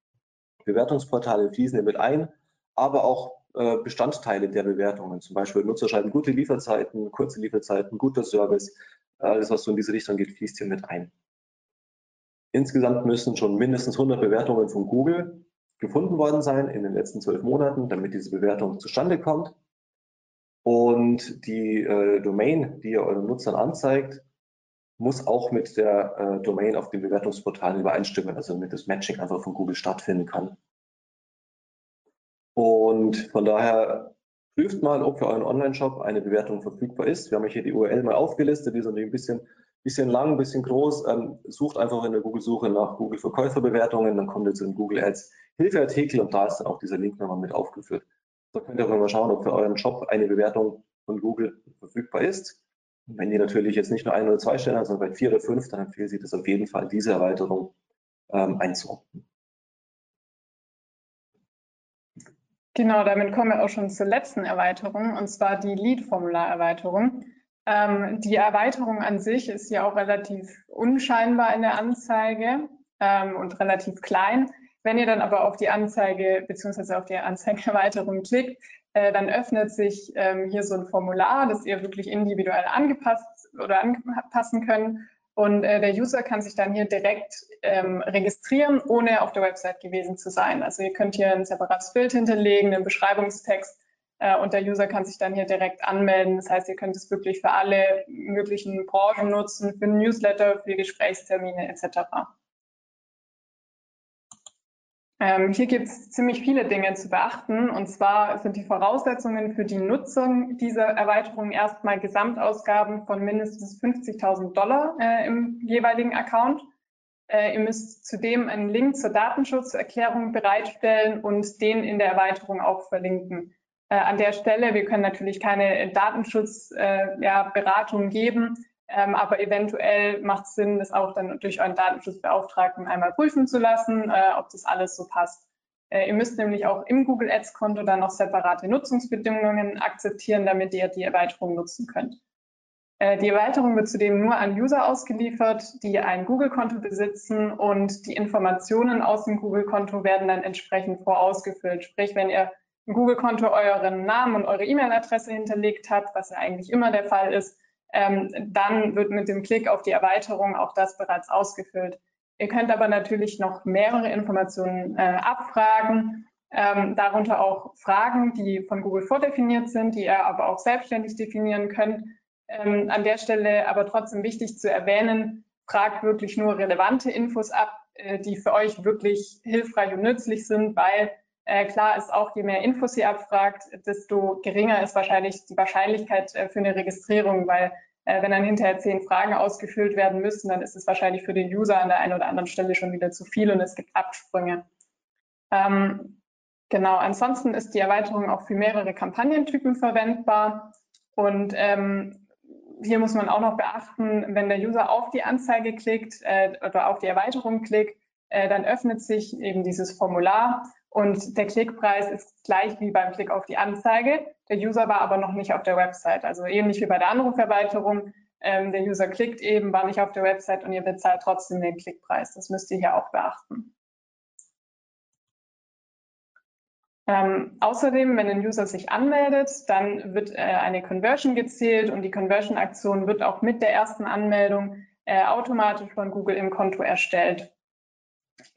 Bewertungsportale fließen mit ein, aber auch äh, Bestandteile der Bewertungen, zum Beispiel Nutzer schreiben gute Lieferzeiten, kurze Lieferzeiten, guter Service, alles was so in diese Richtung geht, fließt hier mit ein. Insgesamt müssen schon mindestens 100 Bewertungen von Google gefunden worden sein in den letzten zwölf Monaten, damit diese Bewertung zustande kommt. Und die äh, Domain, die ihr euren Nutzern anzeigt, muss auch mit der äh, Domain auf den Bewertungsportalen übereinstimmen, also damit das Matching einfach von Google stattfinden kann. Und von daher prüft mal, ob für euren Online-Shop eine Bewertung verfügbar ist. Wir haben hier die URL mal aufgelistet, die ist ein bisschen, bisschen lang, ein bisschen groß. Ähm, sucht einfach in der Google-Suche nach Google Verkäuferbewertungen, dann kommt ihr zu den Google Ads Hilfeartikel und da ist dann auch dieser Link nochmal mit aufgeführt. Da könnt ihr auch mal schauen, ob für euren Shop eine Bewertung von Google verfügbar ist. Wenn die natürlich jetzt nicht nur ein oder zwei Stellen hat, sondern bei vier oder fünf, dann empfehle ich das auf jeden Fall, diese Erweiterung ähm, einzurufen. Genau, damit kommen wir auch schon zur letzten Erweiterung, und zwar die Lead-Formular-Erweiterung. Ähm, die Erweiterung an sich ist ja auch relativ unscheinbar in der Anzeige ähm, und relativ klein. Wenn ihr dann aber auf die Anzeige bzw. auf die Anzeigeerweiterung klickt, äh, dann öffnet sich ähm, hier so ein Formular, das ihr wirklich individuell angepasst oder anpassen könnt. Und äh, der User kann sich dann hier direkt ähm, registrieren, ohne auf der Website gewesen zu sein. Also ihr könnt hier ein separates Bild hinterlegen, einen Beschreibungstext äh, und der User kann sich dann hier direkt anmelden. Das heißt, ihr könnt es wirklich für alle möglichen Branchen nutzen, für Newsletter, für Gesprächstermine etc. Ähm, hier gibt es ziemlich viele Dinge zu beachten. Und zwar sind die Voraussetzungen für die Nutzung dieser Erweiterung erstmal Gesamtausgaben von mindestens 50.000 Dollar äh, im jeweiligen Account. Äh, ihr müsst zudem einen Link zur Datenschutzerklärung bereitstellen und den in der Erweiterung auch verlinken. Äh, an der Stelle, wir können natürlich keine Datenschutzberatung äh, ja, geben, ähm, aber eventuell macht es Sinn, das auch dann durch euren Datenschutzbeauftragten einmal prüfen zu lassen, äh, ob das alles so passt. Äh, ihr müsst nämlich auch im Google Ads Konto dann noch separate Nutzungsbedingungen akzeptieren, damit ihr die Erweiterung nutzen könnt. Äh, die Erweiterung wird zudem nur an User ausgeliefert, die ein Google-Konto besitzen und die Informationen aus dem Google-Konto werden dann entsprechend vorausgefüllt. Sprich, wenn ihr im Google-Konto euren Namen und eure E-Mail-Adresse hinterlegt habt, was ja eigentlich immer der Fall ist, dann wird mit dem Klick auf die Erweiterung auch das bereits ausgefüllt. Ihr könnt aber natürlich noch mehrere Informationen äh, abfragen, ähm, darunter auch Fragen, die von Google vordefiniert sind, die ihr aber auch selbstständig definieren könnt. Ähm, an der Stelle aber trotzdem wichtig zu erwähnen, fragt wirklich nur relevante Infos ab, äh, die für euch wirklich hilfreich und nützlich sind, weil äh, klar ist auch, je mehr Infos ihr abfragt, desto geringer ist wahrscheinlich die Wahrscheinlichkeit äh, für eine Registrierung, weil äh, wenn dann hinterher zehn Fragen ausgefüllt werden müssen, dann ist es wahrscheinlich für den User an der einen oder anderen Stelle schon wieder zu viel und es gibt Absprünge. Ähm, genau, ansonsten ist die Erweiterung auch für mehrere Kampagnentypen verwendbar und ähm, hier muss man auch noch beachten, wenn der User auf die Anzeige klickt äh, oder auf die Erweiterung klickt, äh, dann öffnet sich eben dieses Formular und der Klickpreis ist gleich wie beim Klick auf die Anzeige. Der User war aber noch nicht auf der Website. Also ähnlich wie bei der Anruferweiterung. Ähm, der User klickt eben, war nicht auf der Website und ihr bezahlt trotzdem den Klickpreis. Das müsst ihr hier auch beachten. Ähm, außerdem, wenn ein User sich anmeldet, dann wird äh, eine Conversion gezählt und die Conversion-Aktion wird auch mit der ersten Anmeldung äh, automatisch von Google im Konto erstellt.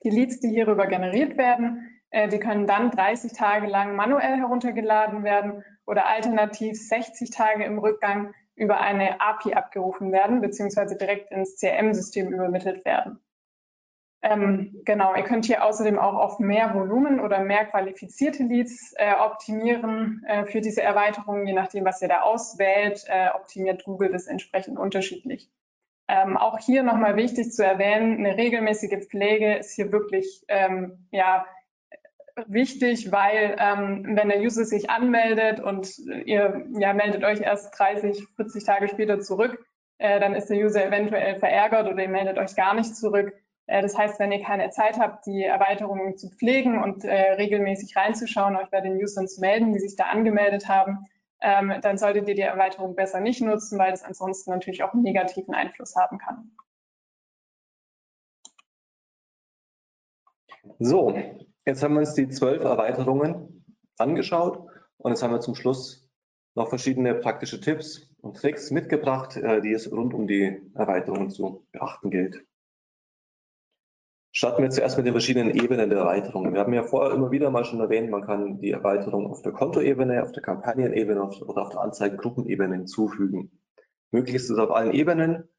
Die Leads, die hierüber generiert werden, die können dann 30 Tage lang manuell heruntergeladen werden oder alternativ 60 Tage im Rückgang über eine API abgerufen werden, beziehungsweise direkt ins CRM-System übermittelt werden. Ähm, genau, ihr könnt hier außerdem auch auf mehr Volumen oder mehr qualifizierte Leads äh, optimieren äh, für diese Erweiterung. Je nachdem, was ihr da auswählt, äh, optimiert Google das entsprechend unterschiedlich. Ähm, auch hier nochmal wichtig zu erwähnen, eine regelmäßige Pflege ist hier wirklich ähm, ja, wichtig, weil ähm, wenn der User sich anmeldet und ihr ja, meldet euch erst 30, 40 Tage später zurück, äh, dann ist der User eventuell verärgert oder ihr meldet euch gar nicht zurück. Äh, das heißt, wenn ihr keine Zeit habt, die Erweiterungen zu pflegen und äh, regelmäßig reinzuschauen, euch bei den Usern zu melden, die sich da angemeldet haben, ähm, dann solltet ihr die Erweiterung besser nicht nutzen, weil das ansonsten natürlich auch einen negativen Einfluss haben kann. So, Jetzt haben wir uns die zwölf Erweiterungen angeschaut und jetzt haben wir zum Schluss noch verschiedene praktische Tipps und Tricks mitgebracht, äh, die es rund um die Erweiterungen zu beachten gilt. Starten wir zuerst mit den verschiedenen Ebenen der Erweiterungen. Wir haben ja vorher immer wieder mal schon erwähnt, man kann die Erweiterung auf der Kontoebene, auf der Kampagnenebene oder auf der Anzeigengruppenebene hinzufügen. Möglich ist es auf allen Ebenen.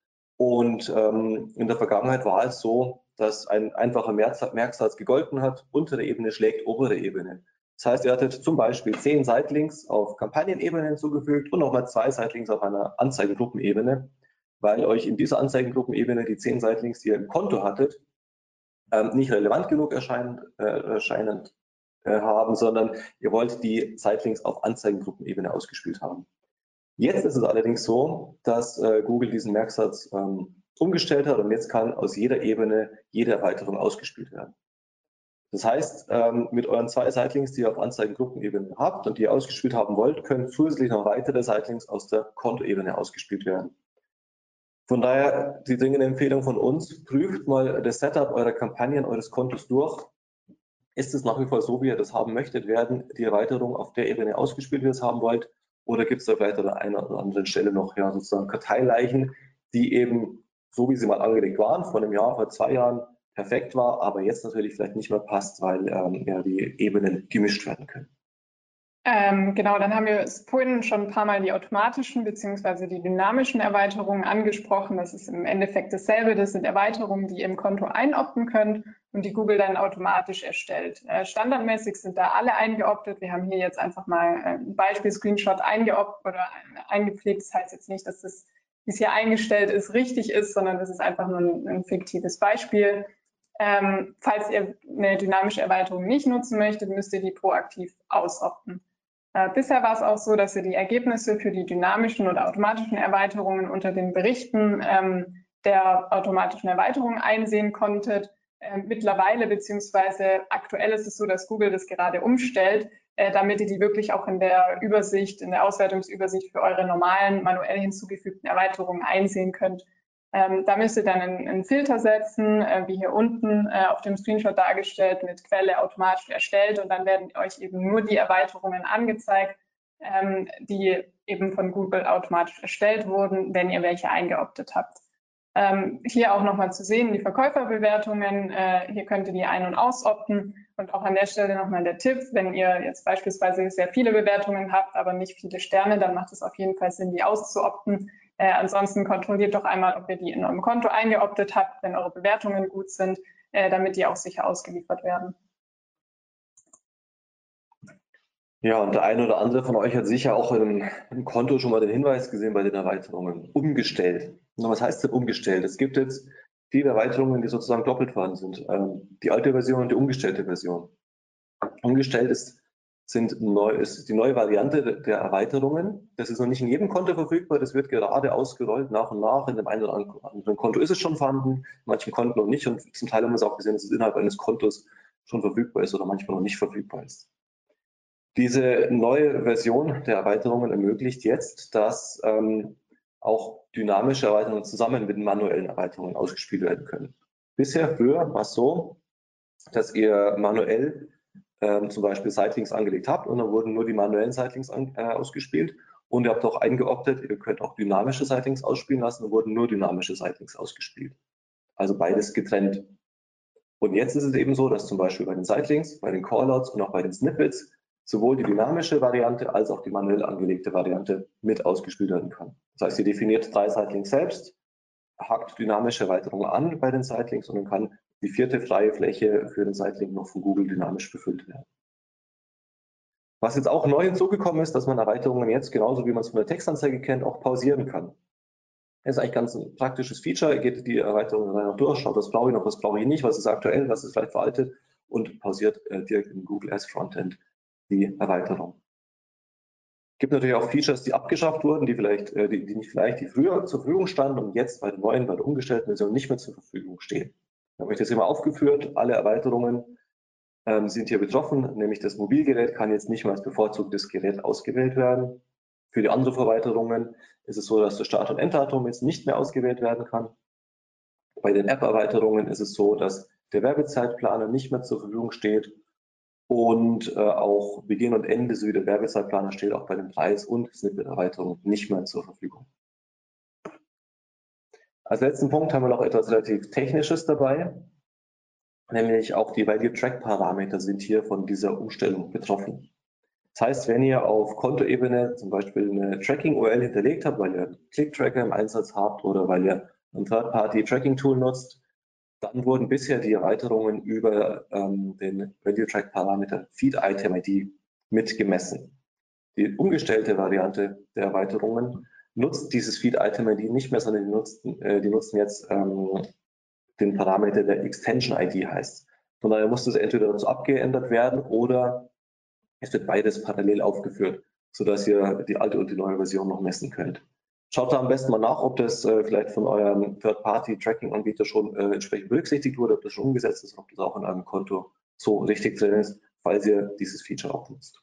Und ähm, in der Vergangenheit war es so, dass ein einfacher Merksatz gegolten hat, untere Ebene schlägt obere Ebene. Das heißt, ihr hattet zum Beispiel zehn Sightlinks auf Kampagnenebene hinzugefügt und nochmal zwei Sightlinks auf einer Anzeigengruppenebene, weil euch in dieser Anzeigengruppenebene die zehn Sightlinks, die ihr im Konto hattet, ähm, nicht relevant genug erscheinen, äh, erscheinen äh, haben, sondern ihr wollt die Sightlinks auf Anzeigengruppenebene ausgespielt haben. Jetzt ist es allerdings so, dass äh, Google diesen Merksatz ähm, umgestellt hat und jetzt kann aus jeder Ebene jede Erweiterung ausgespielt werden. Das heißt, ähm, mit euren zwei Sightlinks, die ihr auf Anzeigengruppenebene habt und die ihr ausgespielt haben wollt, können zusätzlich noch weitere Sightlinks aus der Kontoebene ausgespielt werden. Von daher die dringende Empfehlung von uns, prüft mal das Setup eurer Kampagnen, eures Kontos durch. Ist es nach wie vor so, wie ihr das haben möchtet? Werden die Erweiterungen auf der Ebene ausgespielt, wie ihr es haben wollt? Oder gibt es da vielleicht an einer oder anderen Stelle noch ja, sozusagen Karteileichen, die eben so wie sie mal angelegt waren, vor einem Jahr, vor zwei Jahren perfekt war, aber jetzt natürlich vielleicht nicht mehr passt, weil ähm, ja, die Ebenen gemischt werden können. Ähm, genau, dann haben wir vorhin schon ein paar Mal die automatischen bzw. die dynamischen Erweiterungen angesprochen. Das ist im Endeffekt dasselbe. Das sind Erweiterungen, die ihr im Konto einopten könnt und die Google dann automatisch erstellt. Äh, standardmäßig sind da alle eingeoptet. Wir haben hier jetzt einfach mal äh, ein Beispiel-Screenshot eingeoptet oder eingepflegt. Das heißt jetzt nicht, dass das, wie es hier eingestellt ist, richtig ist, sondern das ist einfach nur ein, ein fiktives Beispiel. Ähm, falls ihr eine dynamische Erweiterung nicht nutzen möchtet, müsst ihr die proaktiv ausopten. Äh, bisher war es auch so, dass ihr die Ergebnisse für die dynamischen oder automatischen Erweiterungen unter den Berichten ähm, der automatischen Erweiterung einsehen konntet. Äh, mittlerweile beziehungsweise aktuell ist es so, dass Google das gerade umstellt, äh, damit ihr die wirklich auch in der Übersicht, in der Auswertungsübersicht für eure normalen manuell hinzugefügten Erweiterungen einsehen könnt. Ähm, da müsst ihr dann einen, einen Filter setzen, äh, wie hier unten äh, auf dem Screenshot dargestellt, mit Quelle automatisch erstellt und dann werden euch eben nur die Erweiterungen angezeigt, ähm, die eben von Google automatisch erstellt wurden, wenn ihr welche eingeoptet habt. Ähm, hier auch nochmal zu sehen, die Verkäuferbewertungen. Äh, hier könnt ihr die ein- und ausopten. Und auch an der Stelle nochmal der Tipp, wenn ihr jetzt beispielsweise sehr viele Bewertungen habt, aber nicht viele Sterne, dann macht es auf jeden Fall Sinn, die auszuopten. Äh, ansonsten kontrolliert doch einmal, ob ihr die in eurem Konto eingeoptet habt, wenn eure Bewertungen gut sind, äh, damit die auch sicher ausgeliefert werden. Ja, und der eine oder andere von euch hat sicher auch im, im Konto schon mal den Hinweis gesehen bei den Erweiterungen. Umgestellt. Was heißt denn umgestellt? Es gibt jetzt viele Erweiterungen, die sozusagen doppelt vorhanden sind. Ähm, die alte Version und die umgestellte Version. Umgestellt ist, sind neu, ist die neue Variante der Erweiterungen. Das ist noch nicht in jedem Konto verfügbar. Das wird gerade ausgerollt nach und nach. In dem einen oder anderen Konto ist es schon vorhanden, in manchen Konten noch nicht. Und zum Teil haben wir es auch gesehen, dass es innerhalb eines Kontos schon verfügbar ist oder manchmal noch nicht verfügbar ist. Diese neue Version der Erweiterungen ermöglicht jetzt, dass ähm, auch dynamische Erweiterungen zusammen mit manuellen Erweiterungen ausgespielt werden können. Bisher früher war es so, dass ihr manuell ähm, zum Beispiel Sightlinks angelegt habt und dann wurden nur die manuellen Sightlinks an, äh, ausgespielt und ihr habt auch eingeoptet, ihr könnt auch dynamische Sightlinks ausspielen lassen und wurden nur dynamische Sightlinks ausgespielt. Also beides getrennt. Und jetzt ist es eben so, dass zum Beispiel bei den Sightlinks, bei den Callouts und auch bei den Snippets sowohl die dynamische Variante als auch die manuell angelegte Variante mit ausgespielt werden kann. Das heißt, ihr definiert drei Sightlinks selbst, hakt dynamische Erweiterungen an bei den Sightlinks und dann kann die vierte freie Fläche für den Sightlink noch von Google dynamisch befüllt werden. Was jetzt auch neu hinzugekommen ist, dass man Erweiterungen jetzt, genauso wie man es von der Textanzeige kennt, auch pausieren kann. Das ist eigentlich ganz ein praktisches Feature. Ihr geht die Erweiterung dann noch durch, schaut, was brauche ich noch, was brauche ich nicht, was ist aktuell, was ist vielleicht veraltet und pausiert äh, direkt im Google Ads Frontend die Erweiterung. Es gibt natürlich auch Features, die abgeschafft wurden, die vielleicht, äh, die, die nicht vielleicht, die früher zur Verfügung standen und jetzt bei der neuen, bei der umgestellten Version nicht mehr zur Verfügung stehen. Da habe ich das immer aufgeführt. Alle Erweiterungen ähm, sind hier betroffen, nämlich das Mobilgerät kann jetzt nicht mehr als bevorzugtes Gerät ausgewählt werden. Für die Anruferweiterungen ist es so, dass das Start- und Enddatum jetzt nicht mehr ausgewählt werden kann. Bei den App-Erweiterungen ist es so, dass der Werbezeitplaner nicht mehr zur Verfügung steht und äh, auch Beginn und Ende sowie der Werbezeitplaner steht auch bei den Preis- und Snippet-Erweiterungen nicht mehr zur Verfügung. Als letzten Punkt haben wir noch etwas relativ Technisches dabei, nämlich auch die Value Track Parameter sind hier von dieser Umstellung betroffen. Das heißt, wenn ihr auf Kontoebene zum Beispiel eine Tracking-URL hinterlegt habt, weil ihr Click-Tracker im Einsatz habt oder weil ihr ein Third-Party-Tracking-Tool nutzt, dann wurden bisher die Erweiterungen über ähm, den Value-Track-Parameter Feed-Item-ID mitgemessen. Die umgestellte Variante der Erweiterungen nutzt dieses Feed-Item-ID nicht mehr, sondern die nutzen, äh, die nutzen jetzt ähm, den Parameter der Extension-ID heißt. Von daher muss das entweder dazu abgeändert werden oder es wird beides parallel aufgeführt, sodass ihr die alte und die neue Version noch messen könnt. Schaut da am besten mal nach, ob das äh, vielleicht von eurem Third-Party-Tracking-Anbieter schon äh, entsprechend berücksichtigt wurde, ob das schon umgesetzt ist, ob das auch in eurem Konto so richtig drin ist, falls ihr dieses Feature auch nutzt.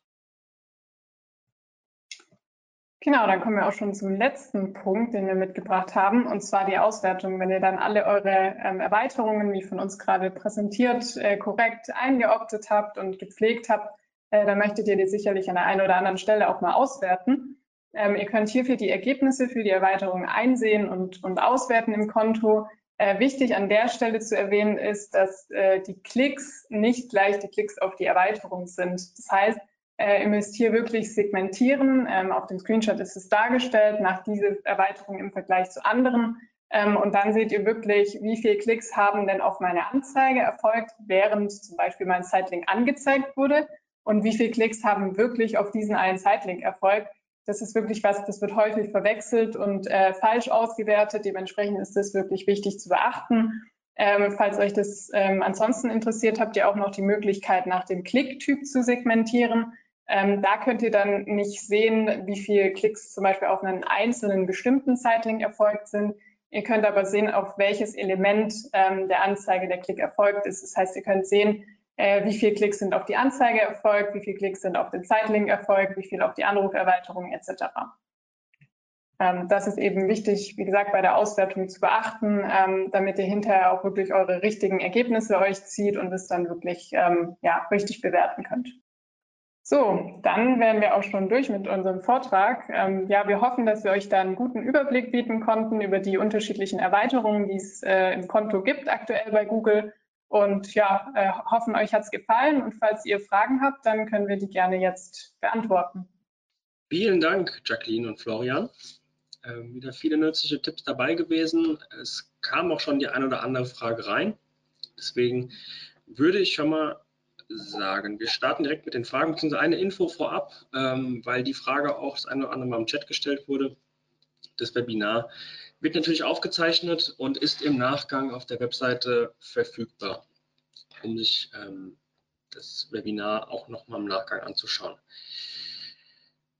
Genau, dann kommen wir auch schon zum letzten Punkt, den wir mitgebracht haben, und zwar die Auswertung. Wenn ihr dann alle eure ähm, Erweiterungen, wie von uns gerade präsentiert, äh, korrekt eingeoptet habt und gepflegt habt, äh, dann möchtet ihr die sicherlich an der einen oder anderen Stelle auch mal auswerten. Ähm, ihr könnt hierfür die Ergebnisse für die Erweiterung einsehen und, und auswerten im Konto. Äh, wichtig an der Stelle zu erwähnen ist, dass äh, die Klicks nicht gleich die Klicks auf die Erweiterung sind. Das heißt, äh, ihr müsst hier wirklich segmentieren. Ähm, auf dem Screenshot ist es dargestellt nach dieser Erweiterung im Vergleich zu anderen. Ähm, und dann seht ihr wirklich, wie viele Klicks haben denn auf meine Anzeige erfolgt, während zum Beispiel mein Sitelink angezeigt wurde und wie viele Klicks haben wirklich auf diesen einen Sitelink erfolgt. Das ist wirklich was, das wird häufig verwechselt und äh, falsch ausgewertet. Dementsprechend ist das wirklich wichtig zu beachten. Ähm, falls euch das ähm, ansonsten interessiert, habt ihr auch noch die Möglichkeit, nach dem Klicktyp zu segmentieren. Ähm, da könnt ihr dann nicht sehen, wie viele Klicks zum Beispiel auf einen einzelnen bestimmten Sitelink erfolgt sind. Ihr könnt aber sehen, auf welches Element ähm, der Anzeige der Klick erfolgt ist. Das heißt, ihr könnt sehen, äh, wie viele Klicks sind auf die Anzeige erfolgt, wie viele Klicks sind auf den Zeitlink erfolgt, wie viel auf die Anruferweiterung etc. Ähm, das ist eben wichtig, wie gesagt, bei der Auswertung zu beachten, ähm, damit ihr hinterher auch wirklich eure richtigen Ergebnisse euch zieht und es dann wirklich ähm, ja, richtig bewerten könnt. So, dann wären wir auch schon durch mit unserem Vortrag. Ähm, ja, wir hoffen, dass wir euch da einen guten Überblick bieten konnten über die unterschiedlichen Erweiterungen, die es äh, im Konto gibt aktuell bei Google und ja, äh, hoffen, euch hat es gefallen. Und falls ihr Fragen habt, dann können wir die gerne jetzt beantworten. Vielen Dank, Jacqueline und Florian. Ähm, wieder viele nützliche Tipps dabei gewesen. Es kam auch schon die eine oder andere Frage rein. Deswegen würde ich schon mal sagen, wir starten direkt mit den Fragen, beziehungsweise eine Info vorab, ähm, weil die Frage auch das eine oder andere Mal im Chat gestellt wurde. Das Webinar wird natürlich aufgezeichnet und ist im Nachgang auf der Webseite verfügbar, um sich ähm, das Webinar auch nochmal im Nachgang anzuschauen.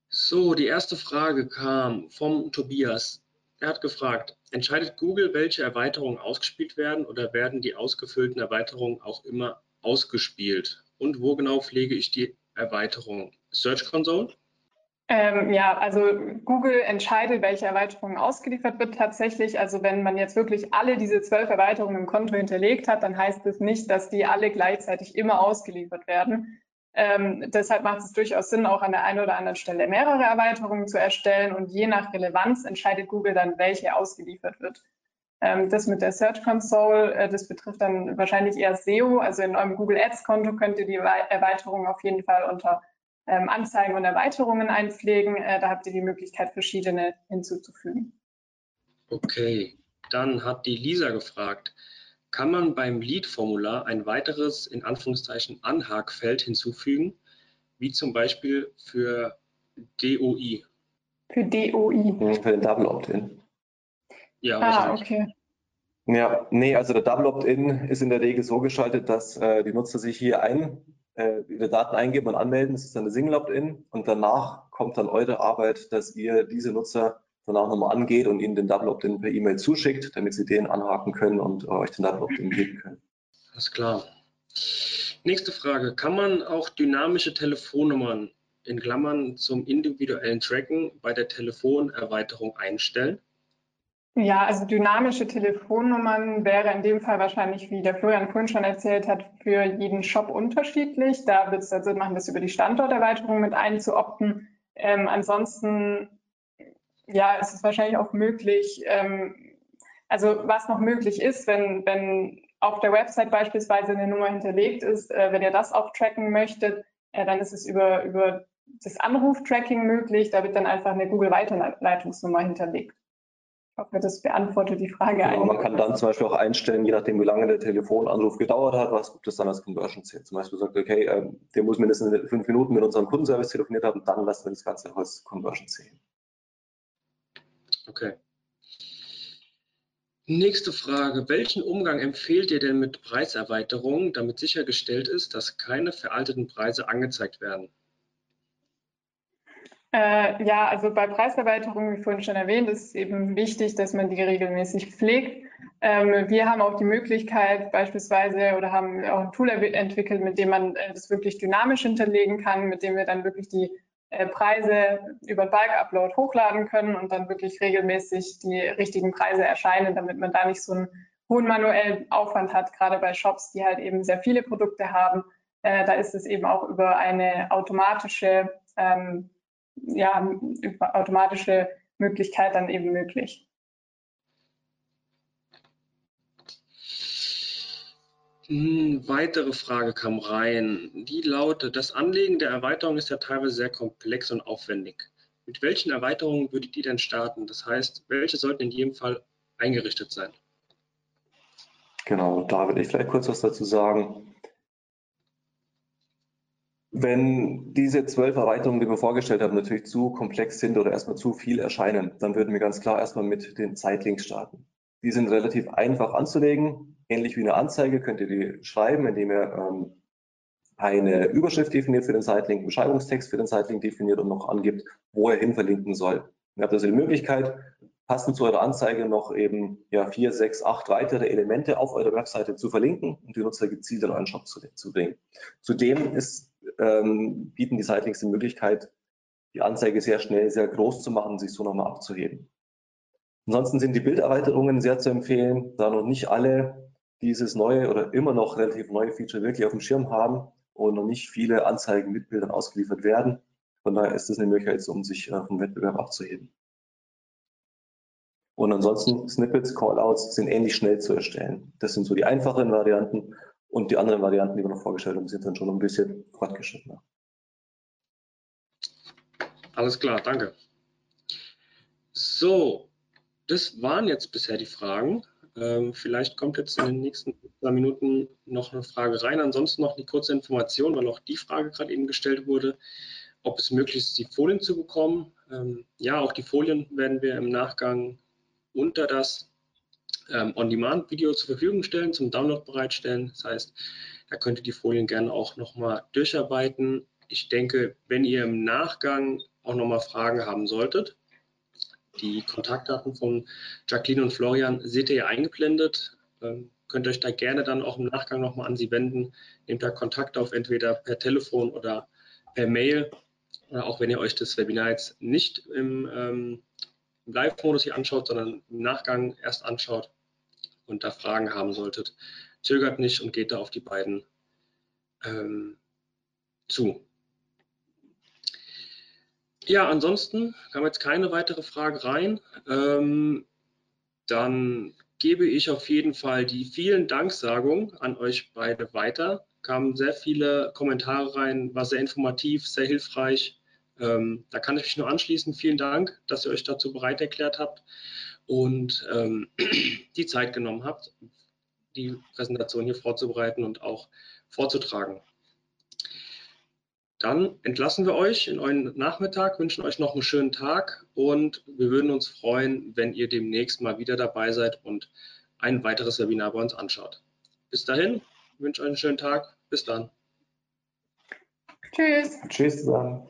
So, die erste Frage kam vom Tobias. Er hat gefragt, entscheidet Google, welche Erweiterungen ausgespielt werden oder werden die ausgefüllten Erweiterungen auch immer ausgespielt? Und wo genau pflege ich die Erweiterung? Search Console? Ähm, ja, also Google entscheidet, welche Erweiterung ausgeliefert wird tatsächlich. Also wenn man jetzt wirklich alle diese zwölf Erweiterungen im Konto hinterlegt hat, dann heißt das nicht, dass die alle gleichzeitig immer ausgeliefert werden. Ähm, deshalb macht es durchaus Sinn, auch an der einen oder anderen Stelle mehrere Erweiterungen zu erstellen und je nach Relevanz entscheidet Google dann, welche ausgeliefert wird. Ähm, das mit der Search Console, äh, das betrifft dann wahrscheinlich eher SEO. Also in eurem Google Ads Konto könnt ihr die Erweiterung auf jeden Fall unter ähm, Anzeigen und Erweiterungen einpflegen. Äh, da habt ihr die Möglichkeit, verschiedene hinzuzufügen. Okay, dann hat die Lisa gefragt, kann man beim Lead-Formular ein weiteres, in Anführungszeichen, Anhakfeld hinzufügen, wie zum Beispiel für DOI? Für DOI? Für den Double Opt-in. Ja, ah, okay. Ja, nee, also der Double Opt-in ist in der Regel so geschaltet, dass äh, die Nutzer sich hier ein, äh, ihre Daten eingeben und anmelden. Das ist dann eine Single Opt-in und danach kommt dann eure Arbeit, dass ihr diese Nutzer danach nochmal angeht und ihnen den Double Opt-in per E-Mail zuschickt, damit sie den anhaken können und äh, euch den Double Opt-in geben können. Alles klar. Nächste Frage. Kann man auch dynamische Telefonnummern in Klammern zum individuellen Tracken bei der Telefonerweiterung einstellen? Ja, also dynamische Telefonnummern wäre in dem Fall wahrscheinlich, wie der Florian vorhin schon erzählt hat, für jeden Shop unterschiedlich. Da wird es Sinn also machen, das über die Standorterweiterung mit einzuopten. Ähm, ansonsten, ja, ist es wahrscheinlich auch möglich, ähm, also was noch möglich ist, wenn, wenn auf der Website beispielsweise eine Nummer hinterlegt ist, äh, wenn ihr das auch tracken möchtet, äh, dann ist es über, über das Anruftracking möglich. Da wird dann einfach eine Google-Weiterleitungsnummer hinterlegt. Ich hoffe, das beantwortet die Frage. Genau, man kann dann zum Beispiel auch einstellen, je nachdem, wie lange der Telefonanruf gedauert hat, was gibt es dann als Conversion zählt. Zum Beispiel sagt, okay, äh, der muss mindestens fünf Minuten mit unserem Kundenservice telefoniert haben, dann lassen wir das Ganze als Conversion zählen. Okay. Nächste Frage. Welchen Umgang empfehlt ihr denn mit Preiserweiterungen, damit sichergestellt ist, dass keine veralteten Preise angezeigt werden? Äh, ja, also bei Preiserweiterungen, wie vorhin schon erwähnt, ist es eben wichtig, dass man die regelmäßig pflegt. Ähm, wir haben auch die Möglichkeit beispielsweise oder haben auch ein Tool entwickelt, mit dem man äh, das wirklich dynamisch hinterlegen kann, mit dem wir dann wirklich die äh, Preise über Bulk-Upload hochladen können und dann wirklich regelmäßig die richtigen Preise erscheinen, damit man da nicht so einen hohen manuellen Aufwand hat, gerade bei Shops, die halt eben sehr viele Produkte haben. Äh, da ist es eben auch über eine automatische ähm, ja, automatische Möglichkeit dann eben möglich. Hm, weitere Frage kam rein. Die lautet, das Anlegen der Erweiterung ist ja teilweise sehr komplex und aufwendig. Mit welchen Erweiterungen würdet ihr denn starten? Das heißt, welche sollten in jedem Fall eingerichtet sein? Genau, da würde ich vielleicht kurz was dazu sagen. Wenn diese zwölf Erweiterungen, die wir vorgestellt haben, natürlich zu komplex sind oder erstmal zu viel erscheinen, dann würden wir ganz klar erstmal mit den Zeitlinks starten. Die sind relativ einfach anzulegen. Ähnlich wie eine Anzeige könnt ihr die schreiben, indem ihr ähm, eine Überschrift definiert für den Zeitlink, einen Beschreibungstext für den Zeitlink definiert und noch angibt, wo er hin verlinken soll. Ihr habt also die Möglichkeit, passend zu eurer Anzeige noch eben ja, vier, sechs, acht weitere Elemente auf eurer Webseite zu verlinken und die Nutzer gezielt in euren Shop zu, zu bringen. Zudem ist ähm, bieten die Sightlinks die Möglichkeit, die Anzeige sehr schnell, sehr groß zu machen, sich so nochmal abzuheben. Ansonsten sind die Bilderweiterungen sehr zu empfehlen, da noch nicht alle dieses neue oder immer noch relativ neue Feature wirklich auf dem Schirm haben und noch nicht viele Anzeigen mit Bildern ausgeliefert werden. Von daher ist es eine Möglichkeit, um sich äh, vom Wettbewerb abzuheben. Und ansonsten Snippets, Callouts sind ähnlich schnell zu erstellen. Das sind so die einfachen Varianten. Und die anderen Varianten, die wir noch vorgestellt haben, sind dann schon ein bisschen fortgeschrittener. Alles klar, danke. So, das waren jetzt bisher die Fragen. Ähm, vielleicht kommt jetzt in den nächsten paar Minuten noch eine Frage rein. Ansonsten noch eine kurze Information, weil auch die Frage gerade eben gestellt wurde, ob es möglich ist, die Folien zu bekommen. Ähm, ja, auch die Folien werden wir im Nachgang unter das ähm, On-Demand-Video zur Verfügung stellen, zum Download bereitstellen. Das heißt, da könnt ihr die Folien gerne auch nochmal durcharbeiten. Ich denke, wenn ihr im Nachgang auch nochmal Fragen haben solltet, die Kontaktdaten von Jacqueline und Florian seht ihr ja eingeblendet. Ähm, könnt euch da gerne dann auch im Nachgang nochmal an sie wenden. Nehmt da Kontakt auf, entweder per Telefon oder per Mail. Äh, auch wenn ihr euch das Webinar jetzt nicht im, ähm, im Live-Modus hier anschaut, sondern im Nachgang erst anschaut, und da Fragen haben solltet, zögert nicht und geht da auf die beiden ähm, zu. Ja, ansonsten kam jetzt keine weitere Frage rein. Ähm, dann gebe ich auf jeden Fall die vielen Danksagungen an euch beide weiter. Kamen sehr viele Kommentare rein, war sehr informativ, sehr hilfreich. Ähm, da kann ich mich nur anschließen. Vielen Dank, dass ihr euch dazu bereit erklärt habt und ähm, die Zeit genommen habt, die Präsentation hier vorzubereiten und auch vorzutragen. Dann entlassen wir euch in euren Nachmittag, wünschen euch noch einen schönen Tag und wir würden uns freuen, wenn ihr demnächst mal wieder dabei seid und ein weiteres Webinar bei uns anschaut. Bis dahin, wünsche euch einen schönen Tag. Bis dann. Tschüss. Tschüss zusammen.